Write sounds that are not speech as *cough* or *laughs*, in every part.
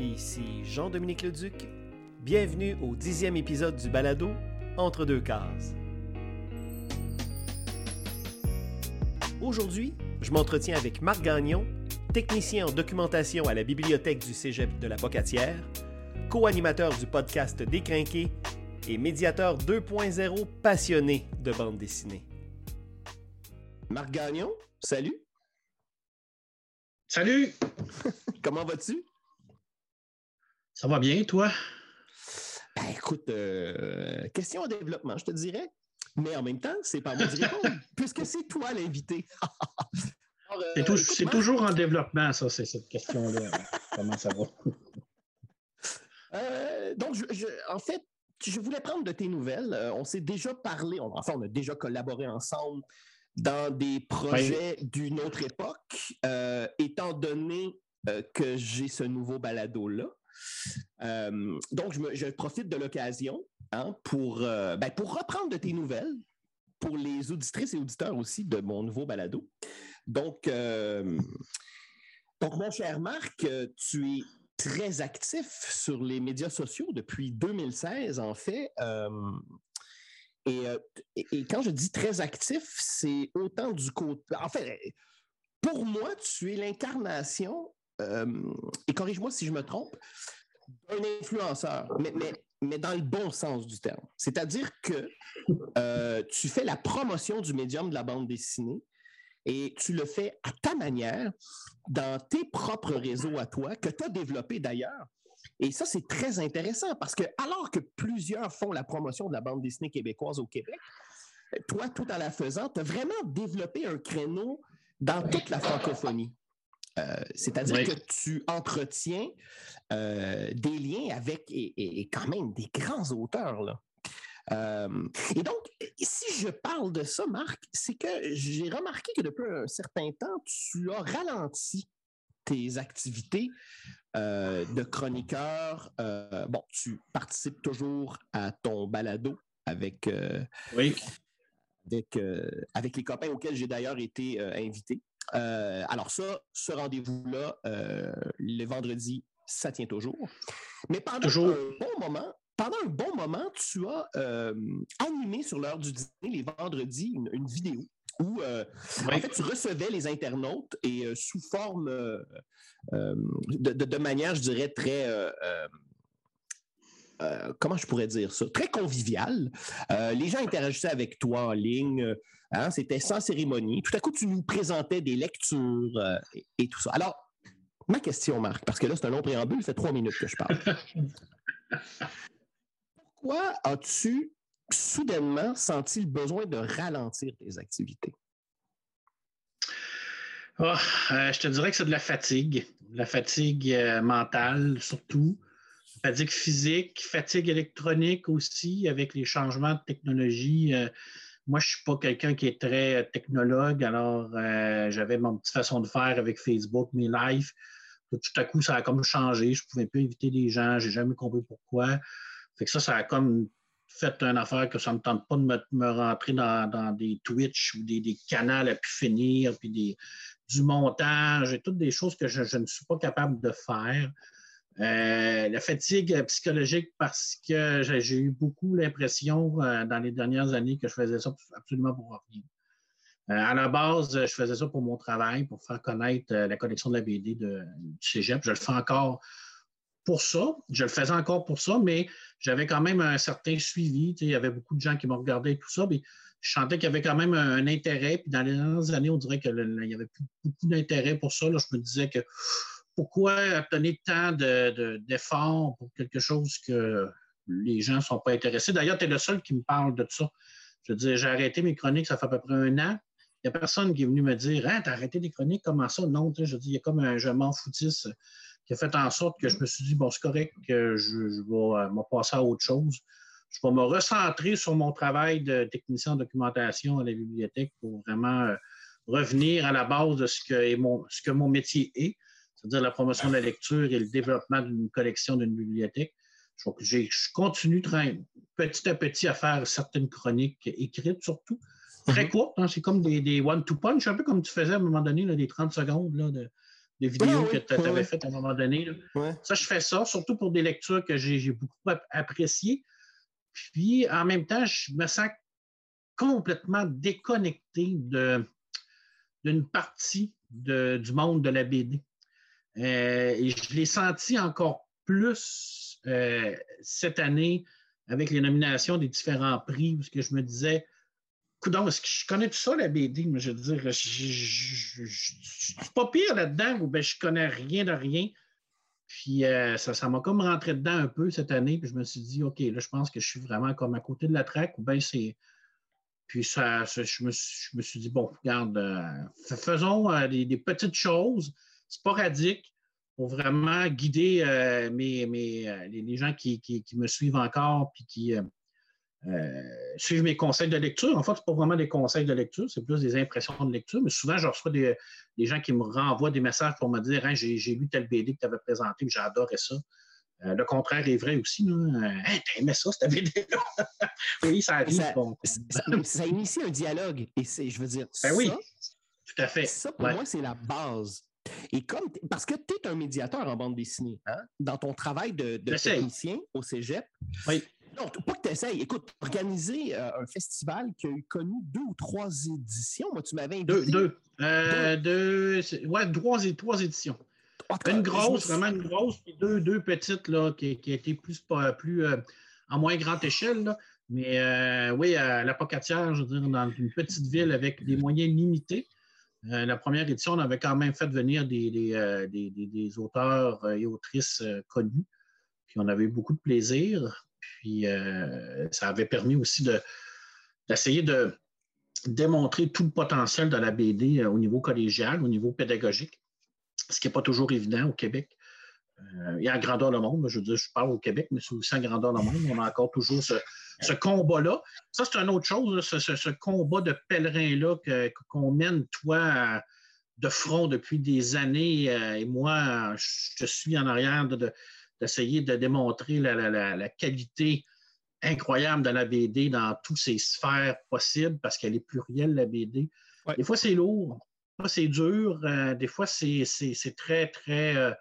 Ici Jean-Dominique Leduc. Bienvenue au dixième épisode du balado Entre deux cases. Aujourd'hui, je m'entretiens avec Marc Gagnon, technicien en documentation à la bibliothèque du Cégep de la Pocatière, co-animateur du podcast Décrinqué et médiateur 2.0 passionné de bande dessinée. Marc Gagnon, salut. Salut! *laughs* Comment vas-tu? Ça va bien, toi? Ben, écoute, euh, question en développement, je te dirais. Mais en même temps, c'est pas moi de répondre, *laughs* puisque c'est toi l'invité. *laughs* Euh, c'est toujours en développement, ça, c'est cette question-là. *laughs* Comment ça va? Euh, donc, en fait, je voulais prendre de tes nouvelles. on s'est déjà parlé, enfin, on a déjà collaboré ensemble dans des projets d'une autre époque, étant donné que j'ai ce nouveau balado-là. Euh, donc, je, profite de l'occasion hein, pour, euh, ben, pour reprendre de tes nouvelles pour les auditrices et auditeurs aussi de mon nouveau balado. Donc, euh, donc mon cher Marc, tu es très actif sur les médias sociaux depuis 2016, en fait. et, et, quand je dis très actif, c'est autant du côté. En fait, pour moi, tu es l'incarnation et corrige-moi si je me trompe, d'un influenceur, mais, mais, dans le bon sens du terme. C'est-à-dire que euh, tu fais la promotion du médium de la bande dessinée et tu le fais à ta manière, dans tes propres réseaux à toi, que tu as développés d'ailleurs. Et ça, c'est très intéressant parce que alors que plusieurs font la promotion de la bande dessinée québécoise au Québec, toi, tout en la faisant, tu as vraiment développé un créneau dans toute la francophonie. Euh, c'est-à-dire que tu entretiens euh, des liens avec et, quand même des grands auteurs. Là. Euh, et donc, si je parle de ça, Marc, c'est que j'ai remarqué que depuis un certain temps, tu as ralenti tes activités de chroniqueur. bon, tu participes toujours à ton balado avec, oui. avec, avec les copains auxquels j'ai d'ailleurs été invité. Euh, alors ça, ce rendez-vous-là, euh, le vendredi, ça tient toujours. Mais pendant un bon moment, pendant un bon moment, tu as euh, animé sur l'heure du dîner les vendredis une, vidéo où en fait tu recevais les internautes et sous forme de, manière, je dirais, très euh, comment je pourrais dire ça, très convivial. Euh, les gens interagissaient avec toi en ligne. Hein, c'était sans cérémonie. Tout à coup, tu nous présentais des lectures euh, et, tout ça. Alors, ma question, Marc, parce que là, c'est un long préambule, ça fait trois minutes que je parle. *laughs* Pourquoi as-tu soudainement senti le besoin de ralentir tes activités? Oh, je te dirais que c'est de la fatigue, la fatigue mentale surtout fatigue physique, fatigue électronique aussi, avec les changements de technologie. Euh, moi, je ne suis pas quelqu'un qui est très euh, technologue, alors euh, j'avais mon petite façon de faire avec Facebook, mes lives. Tout à coup, ça a comme changé. Je ne pouvais plus inviter des gens, j'ai jamais compris pourquoi. Fait que ça, ça a comme fait une affaire que ça ne me tente pas de me, rentrer dans, des Twitch ou des, des canals à pu finir, puis des, du montage et toutes des choses que je ne suis pas capable de faire. Euh, la fatigue psychologique parce que j'ai eu beaucoup l'impression euh, dans les dernières années que je faisais ça absolument pour rien. Euh, à la base, je faisais ça pour mon travail, pour faire connaître la collection de la BD du Cégep. Je le fais encore pour ça. Je le faisais encore pour ça, mais j'avais quand même un certain suivi. Il y avait beaucoup de gens qui me regardaient et tout ça. Mais je sentais qu'il y avait quand même un, intérêt. Puis dans les dernières années, on dirait qu'il n'y avait plus beaucoup d'intérêt pour ça. je me disais que pourquoi donner tant d'efforts pour quelque chose que les gens ne sont pas intéressés? D'ailleurs, tu es le seul qui me parle de ça. Je veux dire, j'ai arrêté mes chroniques, ça fait à peu près un an. Il n'y a personne qui est venu me dire Hein, t'as arrêté les chroniques, comment ça? Non, je dis, il y a comme un je m'en foutisse qui a fait en sorte que je me suis dit, bon, c'est correct, que je, vais euh, me passer à autre chose. Je vais me recentrer sur mon travail de technicien en documentation à la bibliothèque pour vraiment euh, revenir à la base de ce que, mon, ce que mon métier est c'est-à-dire la promotion de la lecture et le développement d'une collection d'une bibliothèque. Je, continue petit à petit à faire certaines chroniques écrites surtout, très mhm. courtes. Hein. c'est comme des, one-to-punch, un peu comme tu faisais à un moment donné, des 30 secondes là, de, vidéos que tu avais faites à un moment donné. Ça, je fais ça, surtout pour des lectures que j'ai beaucoup appréciées. Puis, en même temps, je me sens complètement déconnecté d'une partie du monde de la BD. Euh, et je l'ai senti encore plus euh, cette année avec les nominations des différents prix, parce que je me disais, est-ce que je connais tout ça, la BD? Mais je veux dire, je, suis pas pire là-dedans, ou bien je connais rien de rien. Puis euh, ça m'a comme rentré dedans un peu cette année, puis je me suis dit, OK, là, je pense que je suis vraiment comme à côté de la traque, ou bien c'est. Puis ça, je, me, suis dit, bon, regarde, faisons des, petites choses sporadiques pour vraiment guider mes, les, gens qui, qui, me suivent encore, puis qui, euh, suivre mes conseils de lecture. En fait, ce n'est pas vraiment des conseils de lecture, c'est plus des impressions de lecture. Mais souvent, je reçois des, gens qui me renvoient des messages pour me dire hein, j'ai, lu tel BD que tu avais présenté, j'ai adoré ça. Euh, le contraire est vrai aussi. Euh, hey, aimé ça, cette BD-là? *laughs* oui, ça arrive. Ça, initie un dialogue. Et c'est, je veux dire, ben oui, tout à fait. Ça, pour moi, c'est la base. Et comme parce que tu es un médiateur en bande dessinée, hein, dans ton travail de, de technicien au Cégep, oui. Non, pas que tu essayes. Écoute, organiser euh, un festival qui a eu connu deux ou trois éditions. Moi, tu m'avais invité. Deux. Deux. Euh, deux. ouais, trois, trois éditions. une grosse, vraiment une grosse, puis deux, deux petites là, qui, qui étaient plus, plus euh, en moins grande échelle. Mais oui, à la Pocatière, je veux dire, dans une petite ville avec des moyens limités. La première édition, on avait quand même fait venir des, des auteurs et autrices connus. Puis on avait eu beaucoup de plaisir. Puis euh, ça avait permis aussi d'essayer de, démontrer tout le potentiel de la BD euh, au niveau collégial, au niveau pédagogique, ce qui n'est pas toujours évident au Québec. Euh, et à grandeur le monde, je veux dire, je parle au Québec, mais c'est aussi à grandeur le monde. On a encore toujours ce, combat-là. Ça, c'est une autre chose, ce, combat de pèlerin-là qu'on mène, toi, de front depuis des années. et moi, je suis en arrière de, d'essayer de démontrer la, qualité incroyable de la BD dans toutes ses sphères possibles parce qu'elle est plurielle, la BD. Des fois, c'est lourd, des fois, c'est dur, euh, des fois, c'est très, très, euh,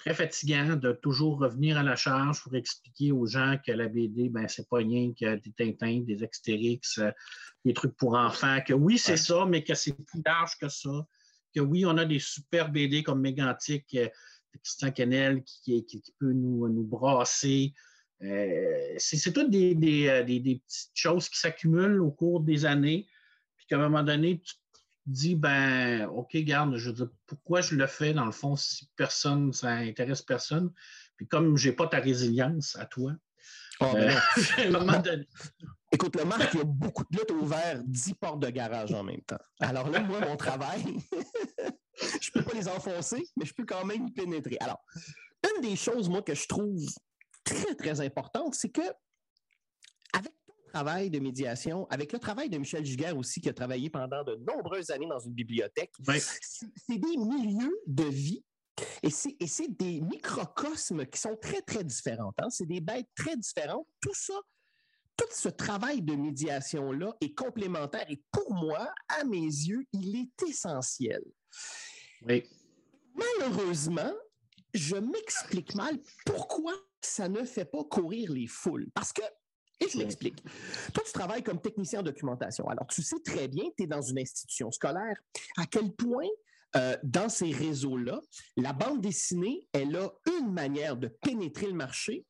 très fatigant de toujours revenir à la charge pour expliquer aux gens que la BD, ben, c'est pas rien que des Tintins, des Extérix, euh, des trucs pour enfants, que oui, c'est ça, mais que c'est plus large que ça, que oui, on a des super BD comme Mégantic Christian Canel qui, peut nous, nous brasser. Euh, c'est toutes des, euh, des, des, petites choses qui s'accumulent au cours des années, puis qu'à un moment donné, tu dis, ben, OK, garde, je veux dire, pourquoi je le fais, dans le fond, si personne, ça intéresse personne? Puis comme je n'ai pas ta résilience à toi, ah, ben euh, *laughs* à un moment donné. Écoute, le Marc, il y a beaucoup de luttes ouvert 10 portes de garage en même temps. Alors là, moi, mon travail, *laughs* je ne peux pas les enfoncer, mais je peux quand même y pénétrer. Alors, une des choses, moi, que je trouve très, très importante, c'est que travail de médiation, avec le travail de Michel Giguère aussi, qui a travaillé pendant de nombreuses années dans une bibliothèque, c'est des milieux de vie et c'est des microcosmes qui sont très, très différents. Hein. C'est des bêtes très différentes. Tout ça, tout ce travail de médiation-là est complémentaire et pour moi, à mes yeux, il est essentiel. Oui. Malheureusement, je m'explique mal pourquoi ça ne fait pas courir les foules. Parce que, et je m'explique. Toi, tu travailles comme technicien en documentation. Alors, tu sais très bien, tu es dans une institution scolaire, à quel point euh, dans ces réseaux-là, la bande dessinée, elle a une manière de pénétrer le marché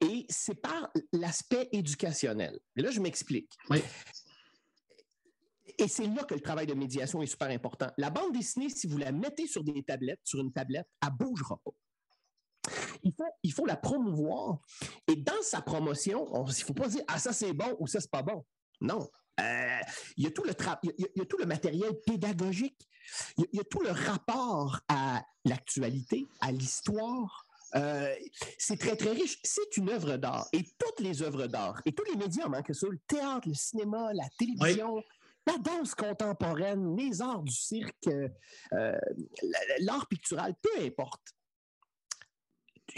et c'est par l'aspect éducationnel. Et là, je m'explique. Oui. Et c'est là que le travail de médiation est super important. La bande dessinée, si vous la mettez sur des tablettes, sur une tablette, elle ne bougera pas. Il faut, il faut la promouvoir. Et dans sa promotion, il ne faut pas dire Ah, ça c'est bon ou ça c'est pas bon. Non. Euh, il, y a tout le il, y a, tout le matériel pédagogique. Il y a, tout le rapport à l'actualité, à l'histoire. Euh, c'est très, très riche. C'est une œuvre d'art. Et toutes les œuvres d'art, et tous les médiums, hein, que ce soit le théâtre, le cinéma, la télévision, la danse contemporaine, les arts du cirque, euh, l'art pictural, peu importe.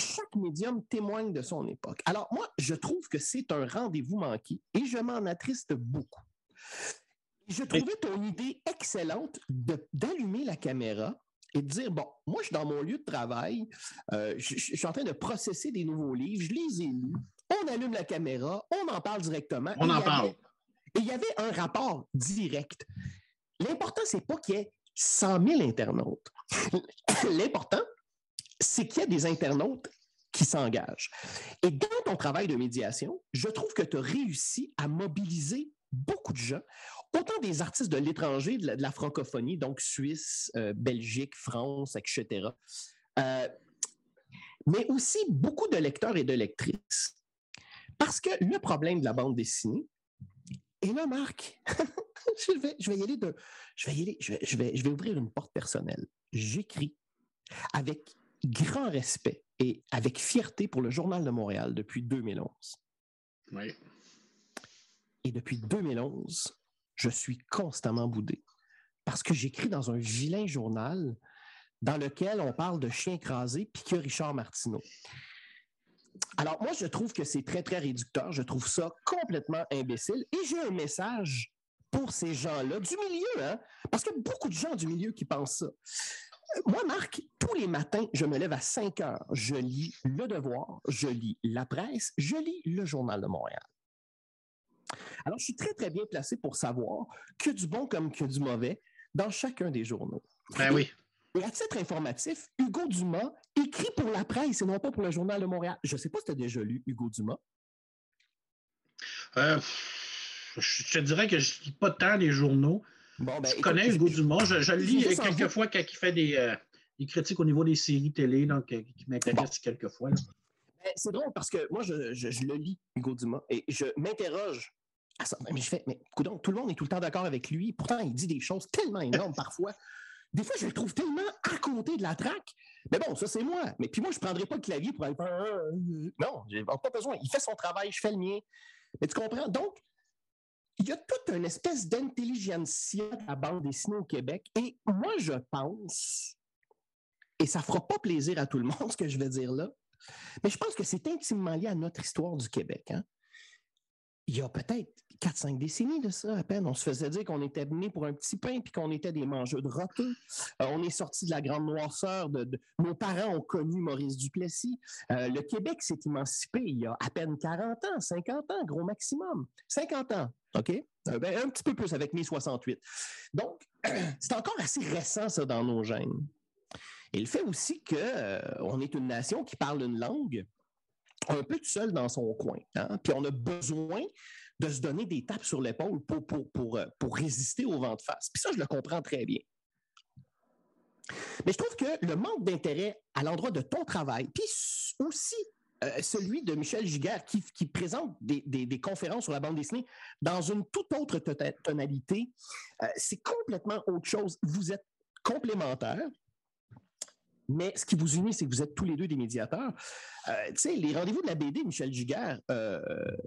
Chaque médium témoigne de son époque. Alors moi, je trouve que c'est un rendez-vous manqué et je m'en attriste beaucoup. Je trouvais ton idée excellente d'allumer la caméra et de dire, bon, moi, je suis dans mon lieu de travail, euh, je, suis en train de processer des nouveaux livres, je les ai lus, on allume la caméra, on en parle directement. On en parle. et il y avait un rapport direct. L'important, c'est pas qu'il y ait 100 000 internautes. *laughs* L'important, c'est qu'il y a des internautes qui s'engagent. Et dans ton travail de médiation, je trouve que tu as réussi à mobiliser beaucoup de gens, autant des artistes de l'étranger, de, la francophonie, donc Suisse, euh, Belgique, France, etc., euh, mais aussi beaucoup de lecteurs et de lectrices. Parce que le problème de la bande dessinée, et là, Marc, *laughs* je, vais, je vais y aller de. Je vais y aller, je vais, je vais, je vais ouvrir une porte personnelle. J'écris avec grand respect et avec fierté pour le Journal de Montréal depuis 2011. Oui. Et depuis 2011, je suis constamment boudé parce que j'écris dans un vilain journal dans lequel on parle de chien écrasé puis que Richard Martineau. Alors, moi, je trouve que c'est très, très réducteur. Je trouve ça complètement imbécile. Et j'ai un message pour ces gens-là du milieu, hein? parce qu'il y a beaucoup de gens du milieu qui pensent ça. Moi, Marc, tous les matins, je me lève à 5 heures. Je lis Le Devoir, je lis La Presse, je lis Le Journal de Montréal. Alors, je suis très, très bien placé pour savoir que du bon comme que du mauvais dans chacun des journaux. Ben oui. Et à titre informatif, Hugo Dumas écrit pour la presse et non pas pour le Journal de Montréal. Je ne sais pas si tu as déjà lu Hugo Dumas. Euh, je te dirais que je ne lis pas tant les journaux. Ben, je connais Hugo Dumas. Je, le lis quelquefois quand il fait euh, des, critiques au niveau des séries télé donc, euh, qui m'intéressent quelquefois. Ben, c'est drôle parce que moi, je, le lis, Hugo Dumas, et je m'interroge à ça. Mais je fais, mais tout le monde est tout le temps d'accord avec lui. Pourtant, il dit des choses tellement énormes parfois. Des fois, je le trouve tellement à côté de la traque. Mais bon, ça, c'est moi. Mais puis moi, je ne prendrais pas le clavier pour aller faire. Euh, non, j'ai pas besoin. Il fait son travail, je fais le mien. Mais tu comprends? Donc, il y a toute une espèce d'intelligentsia à la bande dessinée au Québec. Et moi, je pense, et ça ne fera pas plaisir à tout le monde *laughs* ce que je vais dire là, mais je pense que c'est intimement lié à notre histoire du Québec. Hein. Il y a peut-être 4-5 décennies de ça à peine. On se faisait dire qu'on était venu pour un petit pain puis qu'on était des mangeurs de roteux. On est sorti de la grande noirceur. De, Nos parents ont connu Maurice Duplessis. Euh, le Québec s'est émancipé il y a à peine 40 ans, 50 ans, gros maximum. 50 ans. OK? Euh, ben, un petit peu plus avec mai 68. Donc, *clears throat* c'est encore assez récent, ça, dans nos gènes. Et le fait aussi qu'on euh, est une nation qui parle une langue un peu tout seul dans son coin. Hein? Puis on a besoin de se donner des tapes sur l'épaule pour, pour, pour, euh, pour résister au vent de face. Puis ça, je le comprends très bien. Mais je trouve que le manque d'intérêt à l'endroit de ton travail, puis aussi euh, celui de Michel Giguère, qui, présente des, conférences sur la bande dessinée dans une toute autre tonalité. Euh, c'est complètement autre chose. Vous êtes complémentaires. Mais ce qui vous unit, c'est que vous êtes tous les deux des médiateurs. Euh, tu sais, les rendez-vous de la BD, Michel Giguère,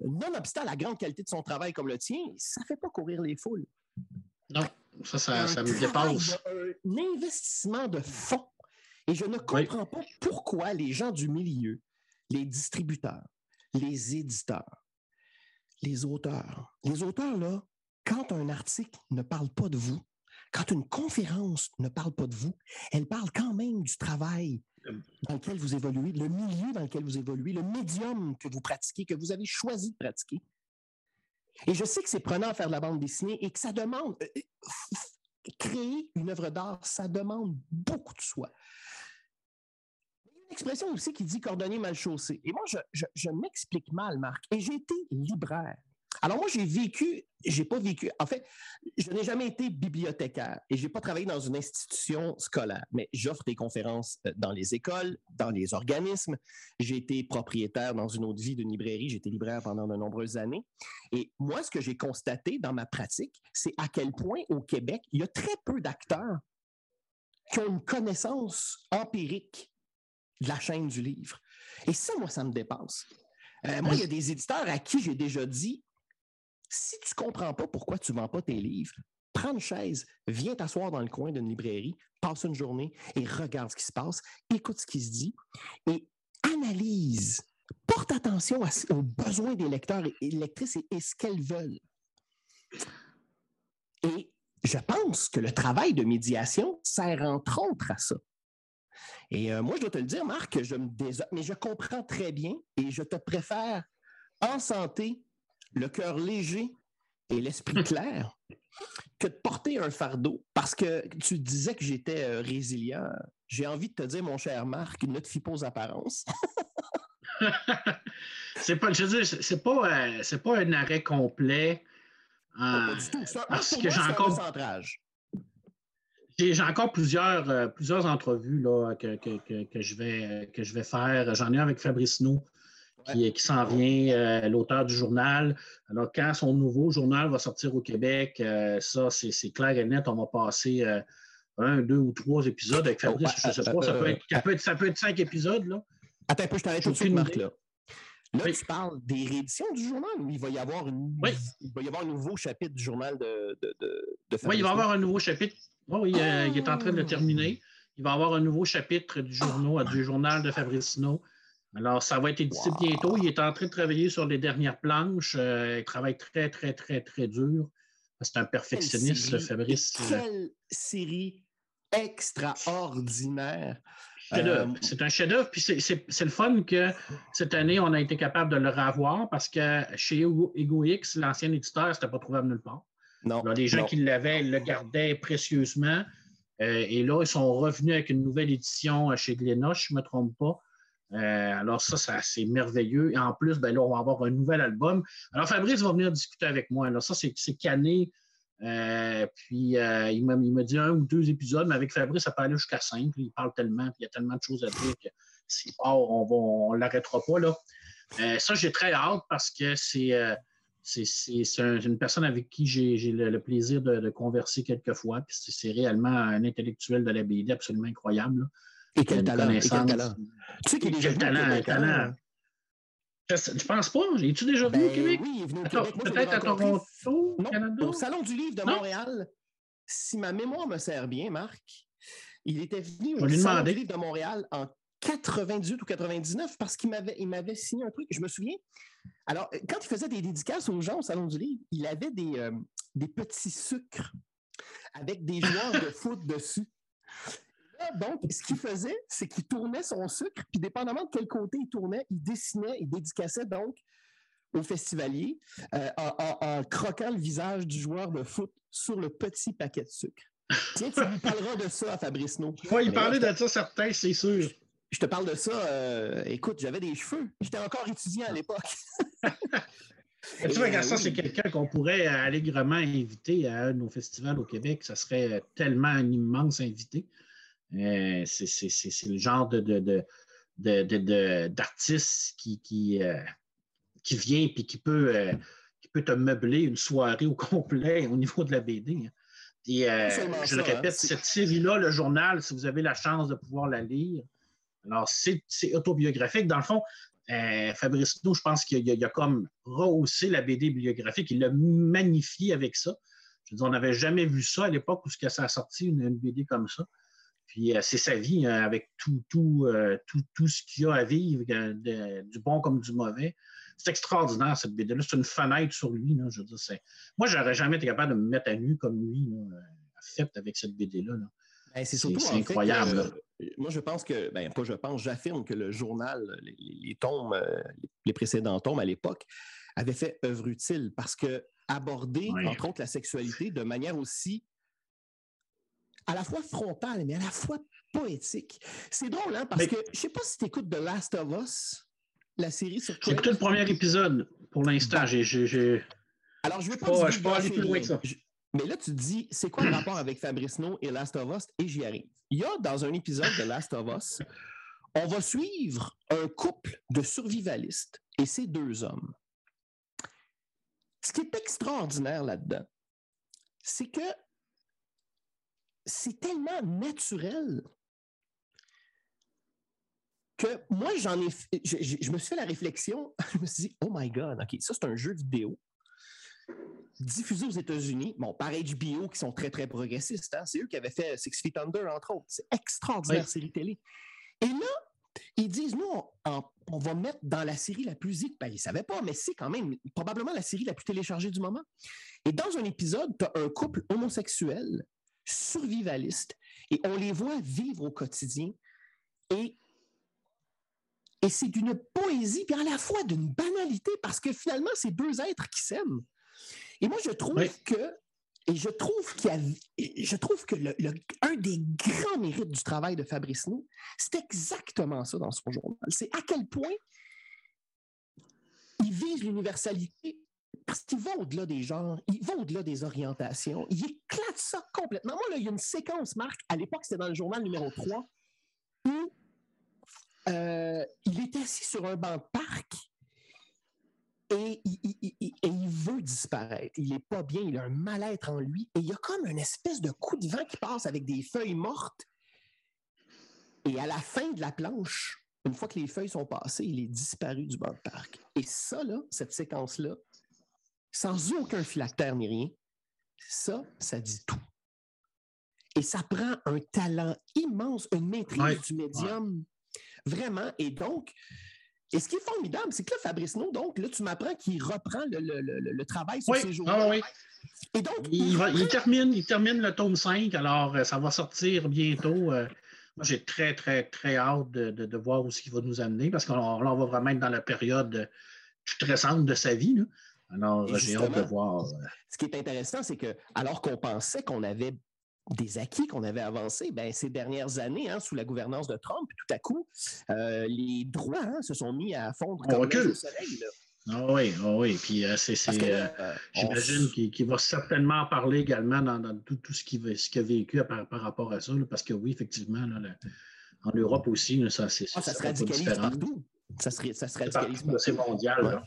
nonobstant la grande qualité de son travail comme le tien, ça ne fait pas courir les foules. Non, ça, ça, me dépasse. Un investissement de fond. Et je ne comprends pas pourquoi les gens du milieu les distributeurs, les éditeurs, les auteurs. Les auteurs, là, quand un article ne parle pas de vous, quand une conférence ne parle pas de vous, elle parle quand même du travail dans lequel vous évoluez, le milieu dans lequel vous évoluez, le médium que vous pratiquez, que vous avez choisi de pratiquer. Et je sais que c'est prenant à faire de la bande dessinée et que ça demande, euh, euh, créer une œuvre d'art, ça demande beaucoup de soi expression aussi qui dit cordonnier mal chaussé. Et moi, je, m'explique mal, Marc. Et j'ai été libraire. Alors moi, j'ai vécu, j'ai pas vécu, en fait, je n'ai jamais été bibliothécaire et j'ai pas travaillé dans une institution scolaire, mais j'offre des conférences euh, dans les écoles, dans les organismes. J'ai été propriétaire dans une autre vie d'une librairie, j'ai été libraire pendant de nombreuses années. Et moi, ce que j'ai constaté dans ma pratique, c'est à quel point au Québec, il y a très peu d'acteurs qui ont une connaissance empirique de la chaîne du livre. Et ça, moi, ça me dépasse. Euh, moi, il y a des éditeurs à qui j'ai déjà dit si tu ne comprends pas pourquoi tu ne vends pas tes livres, prends une chaise, viens t'asseoir dans le coin d'une librairie, passe une journée et regarde ce qui se passe, écoute ce qui se dit et analyse. Porte attention aux besoins des lecteurs et, lectrices et, ce qu'elles veulent. Et je pense que le travail de médiation sert entre autres à ça. Et euh, moi, je dois te le dire, Marc, je me désolé, mais je comprends très bien et je te préfère en santé, le cœur léger et l'esprit *laughs* clair que de porter un fardeau parce que tu disais que j'étais euh, résilient. J'ai envie de te dire, mon cher Marc, ne te fie pas aux apparences. *laughs* c'est pas, je veux c'est pas, euh, c'est pas un arrêt complet. pas du tout. parce que j'ai encore. J'ai encore plusieurs, euh, plusieurs entrevues là, que, que, je vais, que je vais faire. J'en ai un avec Fabrice Nou, qui, qui s'en vient, euh, l'auteur du journal. Alors, quand son nouveau journal va sortir au Québec, euh, ça, c'est clair et net. On va passer un, deux ou trois épisodes avec Fabrice. je ne sais pas, ça peut, être, ça, peut être, cinq épisodes. Là. Attends un peu, je t'arrête tout de suite, Marc. Là. Là, tu parles des rééditions du journal ou il va y avoir, une, il va y avoir un nouveau chapitre du journal de, de, de, Oui, il va y avoir un nouveau chapitre oui, euh, il est en train de le terminer. Il va y avoir un nouveau chapitre du, journal, du journal de Fabricino. Alors, ça va être édité bientôt. Il est en train de travailler sur les dernières planches. Euh, il travaille très, très, très, très dur. C'est un perfectionniste, le Fabrice. Quelle série extraordinaire! Euh, c'est un chef-d'œuvre. Puis c'est le fun que cette année, on a été capable de le revoir parce que chez EgoX, l'ancien éditeur, n'était pas trouvable nulle part. Non. les gens qui l'avaient le gardaient précieusement. Euh, et là, ils sont revenus avec une nouvelle édition chez Glénat, je ne me trompe pas. Euh, alors, ça, c'est merveilleux. Et en plus, ben là, on va avoir un nouvel album. Alors, Fabrice va venir discuter avec moi. Alors, ça, c'est cané. Euh, puis, il m'a dit un ou deux épisodes, mais avec Fabrice, ça peut aller jusqu'à cinq. Il parle tellement, puis il y a tellement de choses à dire que fort, on ne l'arrêtera pas. Là. ça, j'ai très hâte parce que c'est c'est une personne avec qui j'ai le, plaisir de, converser quelquefois. Puis c'est réellement un intellectuel de la BD absolument incroyable. Et quel talent, Tu sais qu'il est déjà talent, talent. Je, ne pense pas? Es-tu déjà venu au ben Québec? Oui, il est venu au Québec. Peut-être à Toronto, non, Au Salon du Livre de Montréal. Si ma mémoire me sert bien, Marc, il était venu au Salon du Livre de Montréal en 98 ou 99 parce qu'il m'avait, il m'avait signé un truc. Je me souviens. Alors, quand il faisait des dédicaces aux gens au Salon du Livre, il avait des, euh, des petits sucres avec des joueurs de *laughs* foot dessus. Donc, ce qu'il faisait, c'est qu'il tournait son sucre, puis dépendamment de quel côté il tournait, il dessinait et dédicaçait donc au festivalier euh, en, croquant le visage du joueur de foot sur le petit paquet de sucre. *laughs* Tiens, tu parleras de ça à Fabrice No. Oui, il parlait de ça, certains, c'est sûr je te parle de ça, euh, écoute, j'avais des cheveux. J'étais encore étudiant à l'époque. *laughs* tu vois, ça, c'est quelqu'un qu'on pourrait allègrement inviter à un de nos festivals au Québec. Ça serait tellement un immense invité. Euh, c'est le genre de, d'artiste qui, qui, euh, qui vient et qui peut, qui peut te meubler une soirée au *laughs* complet au niveau de la BD. Hein. Et, je le répète, hein, cette série-là, le journal, si vous avez la chance de pouvoir la lire, alors, c'est autobiographique. Dans le fond, euh, Fabrice je pense qu'il a, comme rehaussé la BD biographique. Il l'a magnifié avec ça. Je veux dire, on n'avait jamais vu ça à l'époque où ça a sorti une, BD comme ça. Puis euh, c'est sa vie hein, avec tout, tout, euh, tout, tout, ce qu'il y a à vivre, du bon comme du mauvais. C'est extraordinaire, cette BD-là. C'est une fenêtre sur lui. Là, je veux dire, Moi, j'aurais jamais été capable de me mettre à nu comme lui, là, fait avec cette BD-là. là ben, c'est surtout incroyable. Euh, moi, je pense que, ben, pas je pense, j'affirme que le journal, les, tomes, euh, les précédents tomes à l'époque, avaient fait œuvre utile parce que aborder, entre autres, la sexualité de manière aussi à la fois frontale, mais à la fois poétique. C'est drôle, hein, parce que je sais pas si tu écoutes The Last of Us, la série sur J'ai écouté le premier épisode pour l'instant. Alors, je vais pas, je pas aller plus loin que ça. Mais là, tu te dis, c'est quoi le *clears throat* rapport avec Fabrice No et Last of Us? Et j'y arrive. Il y a dans un épisode de Last of Us, on va suivre un couple de survivalistes et ces deux hommes. Ce qui est extraordinaire là-dedans, c'est que c'est tellement naturel que moi, j'en ai. Je, je, me suis fait la réflexion, *laughs* je me suis dit, oh my God, OK, ça c'est un jeu vidéo diffusé aux États-Unis, bon, par HBO, qui sont très, très progressistes. Hein. C'est eux qui avaient fait Six Feet Under, entre autres. C'est extraordinaire, série télé. Et là, ils disent, nous, on, va mettre dans la série la plus... Ben, ils ne savaient pas, mais c'est quand même probablement la série la plus téléchargée du moment. Et dans un épisode, tu as un couple homosexuel, survivaliste, et on les voit vivre au quotidien. Et, et c'est d'une poésie, puis à la fois d'une banalité, parce que finalement, c'est deux êtres qui s'aiment. Et moi, je trouve que et je trouve qu'il y je trouve que le, un des grands mérites du travail de Fabrice Nou, c'est exactement ça dans son journal. C'est à quel point il vise l'universalité parce qu'il va au-delà des genres, il va au-delà des orientations, il éclate ça complètement. Moi, là, il y a une séquence, Marc, à l'époque, c'était dans le journal numéro 3, où euh, il est assis sur un banc de parc et il, veut disparaître. Il n'est pas bien, il a un mal-être en lui. Et il y a comme une espèce de coup de vent qui passe avec des feuilles mortes. Et à la fin de la planche, une fois que les feuilles sont passées, il est disparu du banc de parc. Et ça, là, cette séquence-là, sans aucun phylactère ni rien, ça, ça dit tout. Et ça prend un talent immense, une maîtrise du médium. Vraiment. Et donc, et ce qui est formidable, c'est que là, Fabrice No, donc, là, tu m'apprends qu'il reprend le, travail sur ces jours ah, oui. Et donc, il, termine, il termine le tome 5, alors euh, ça va sortir bientôt. Euh, moi, j'ai très, très, très hâte de, voir où ce qu'il va nous amener, parce qu'on va vraiment être dans la période stressante de sa vie. Alors, j'ai hâte de voir. Euh, ce qui est intéressant, c'est que alors qu'on pensait qu'on avait des acquis qu'on avait avancés ben, ces dernières années, hein, sous la gouvernance de Trump, tout à coup, euh, les droits hein, se sont mis à fondre comme le soleil. Ah oui, ah oui. Puis euh, c'est, euh, j'imagine qu'il, va certainement parler également dans, tout, ce, qu'il, a vécu par, rapport à ça, parce que oui, effectivement, en Europe aussi, ça, c'est, ah, ça, se radicalise partout. Ça se, ça se radicalise partout. C'est mondial.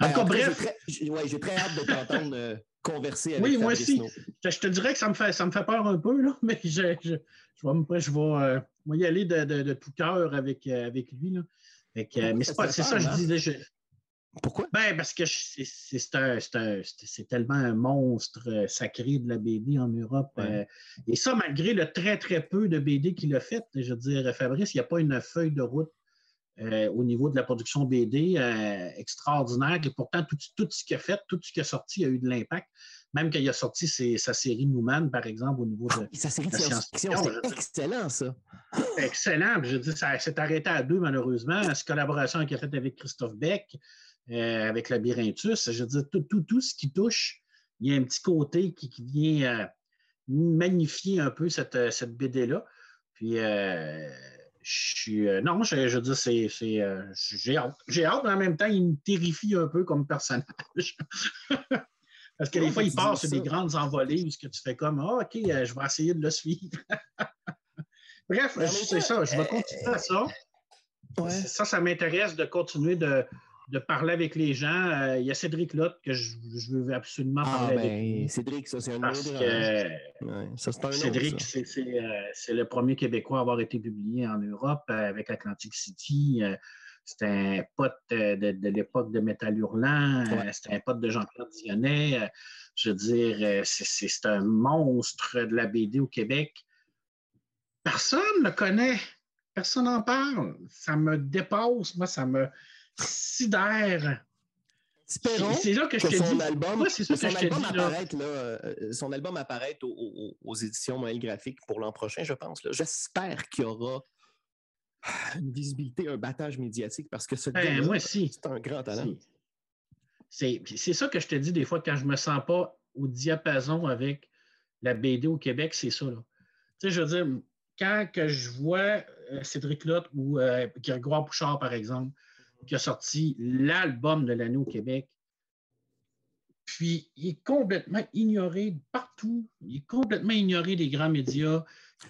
Encore bref. J'ai très, j'ai très hâte de t'entendre converser avec Oui, moi aussi. Je, te dirais que ça me fait, ça me fait peur un peu, là, mais je, je, je vais, je vais, euh, y aller de, de, tout cœur avec, euh, avec lui. Là. mais c'est ça, je disais. Pourquoi? Ben, parce que c'est tellement un monstre euh, sacré de la BD en Europe. et ça, malgré le très, très peu de BD qu'il a fait, je veux dire, Fabrice, il n'y a pas une feuille de route euh, au niveau de la production BD euh, extraordinaire. Et pourtant, tout, ce qu'il a fait, tout ce qu'il a sorti a eu de l'impact. Même quand il a sorti sa série Newman, par exemple, au niveau de. sa série de science-fiction, c'est excellent, ça. Excellent. Je dis, ça s'est arrêté à deux, malheureusement. Cette collaboration qu'il a faite avec Christophe Beck, euh, avec Labyrinthus, je veux dire, tout, ce qui touche, il y a un petit côté qui, vient magnifier un peu cette, cette BD-là. Puis je suis. Euh, non, je, je veux dire, c'est. Euh, j'ai hâte. J'ai hâte, mais en même temps, il me terrifie un peu comme personnage. *laughs* Parce que des fois, il part sur des grandes envolées où ce que tu fais comme Ah, OK, euh, je vais essayer de le suivre. *laughs* Bref, c'est ça. Je vais continuer à ça. Ça, ça m'intéresse de continuer de, de parler avec les gens. Euh, il y a Cédric Lotte que je, veux absolument ah, parler avec. Ben, Cédric, ça, c'est un autre. Cédric, c'est le premier Québécois à avoir été publié en Europe euh, avec Atlantic City. Euh, c'était un pote de, l'époque de Métal Hurlant. C'était un pote de Jean-Claude Dionnet. Je veux dire, c'est un monstre de la BD au Québec. Personne ne le connaît. Personne n'en parle. Ça me dépasse. Moi, ça me sidère. C'est là que, je son album, son, album apparaît, là, euh, son album apparaît aux, éditions Noël Graphique pour l'an prochain, je pense. J'espère qu'il y aura une visibilité, un battage médiatique parce que ce ben, moi c'est un grand talent. C'est ça que je te dis des fois quand je me sens pas au diapason avec la BD au Québec, c'est ça. Là. Tu sais, je veux dire, quand que je vois euh, Cédric Lotte ou euh, Grégoire Pouchard, par exemple, qui a sorti l'album de l'année au Québec. Puis, il est complètement ignoré partout. Il est complètement ignoré des grands médias,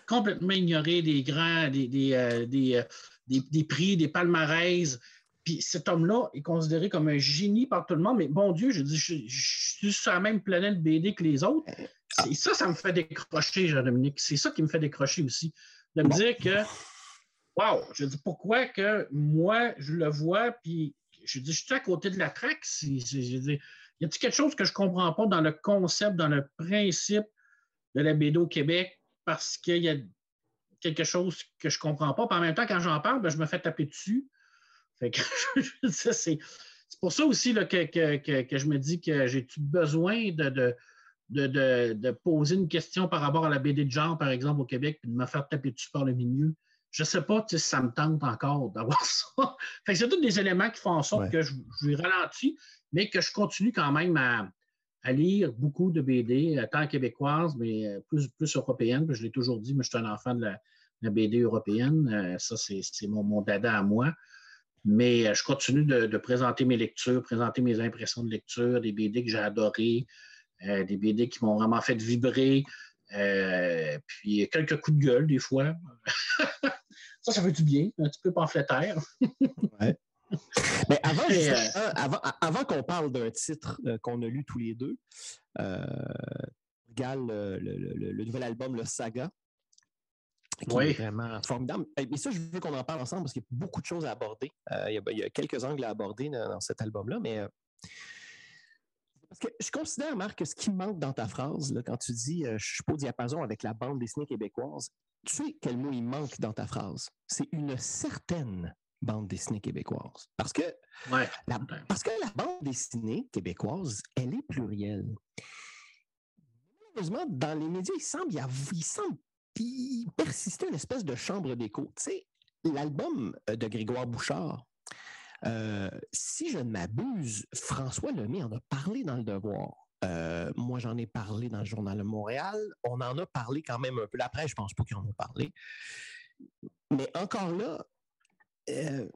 complètement ignoré des grands, des, des, euh, euh, des, prix, des palmarès. Puis cet homme-là est considéré comme un génie par tout le monde. Mais bon Dieu, je dis, je, suis sur la même planète BD que les autres. Et ça, ça me fait décrocher, Jean-Dominique. C'est ça qui me fait décrocher aussi. De me dire que Wow! Je dis pourquoi que moi, je le vois, puis je dis, je suis à côté de la traque. je dis, y a-t-il quelque chose que je ne comprends pas dans le concept, dans le principe de la BD au Québec? Parce qu'il y a. quelque chose que je ne comprends pas. Puis en même temps, quand j'en parle, ben, je me fais taper dessus. *laughs* c'est, pour ça aussi que, je me dis que j'ai besoin de, de, poser une question par rapport à la BD de genre, par exemple, au Québec, puis de me faire taper dessus par le milieu? Je ne sais pas si ça me tente encore d'avoir *laughs* ça. c'est tous des éléments qui font en sorte que je, je ralentis, mais que je continue quand même à, à lire beaucoup de BD, euh, tant québécoises, mais euh, plus, plus européennes. Je l'ai toujours dit, mais je suis un enfant de la, BD européenne. Euh, ça, c'est mon, mon, dada à moi. Mais je continue de, présenter mes lectures, présenter mes impressions de lecture, des BD que j'ai adorées, des BD qui m'ont vraiment fait vibrer. puis quelques coups de gueule, des fois. *laughs* ça, ça fait du bien, un petit peu pamphlétaire. ouais. *laughs* Mais euh, avant, avant, qu'on parle d'un titre euh, qu'on a lu tous les deux, euh, regarde le, nouvel album, le Saga. Qui est vraiment formidable. Mais ça, je veux qu'on en parle ensemble parce qu'il y a beaucoup de choses à aborder. il, y a, quelques angles à aborder dans, cet album-là, mais parce que je considère, Marc, que ce qui manque dans ta phrase, là, quand tu dis je suis pas au diapason avec la bande dessinée québécoise, tu sais quel mot il manque dans ta phrase? C'est une certaine bande dessinée québécoise. Parce que, la, parce que la bande dessinée québécoise, elle est plurielle. Malheureusement, dans les médias, il semble, il, semble persister une espèce de chambre d'écho. Tu sais, l'album euh, de Grégoire Bouchard, euh, si je ne m'abuse, François Lemay en a parlé dans Le Devoir. Euh, moi, j'en ai parlé dans le Journal de Montréal. On en a parlé quand même un peu. La presse, je pense pas qu'ils en ont parlé. Mais encore là, euh,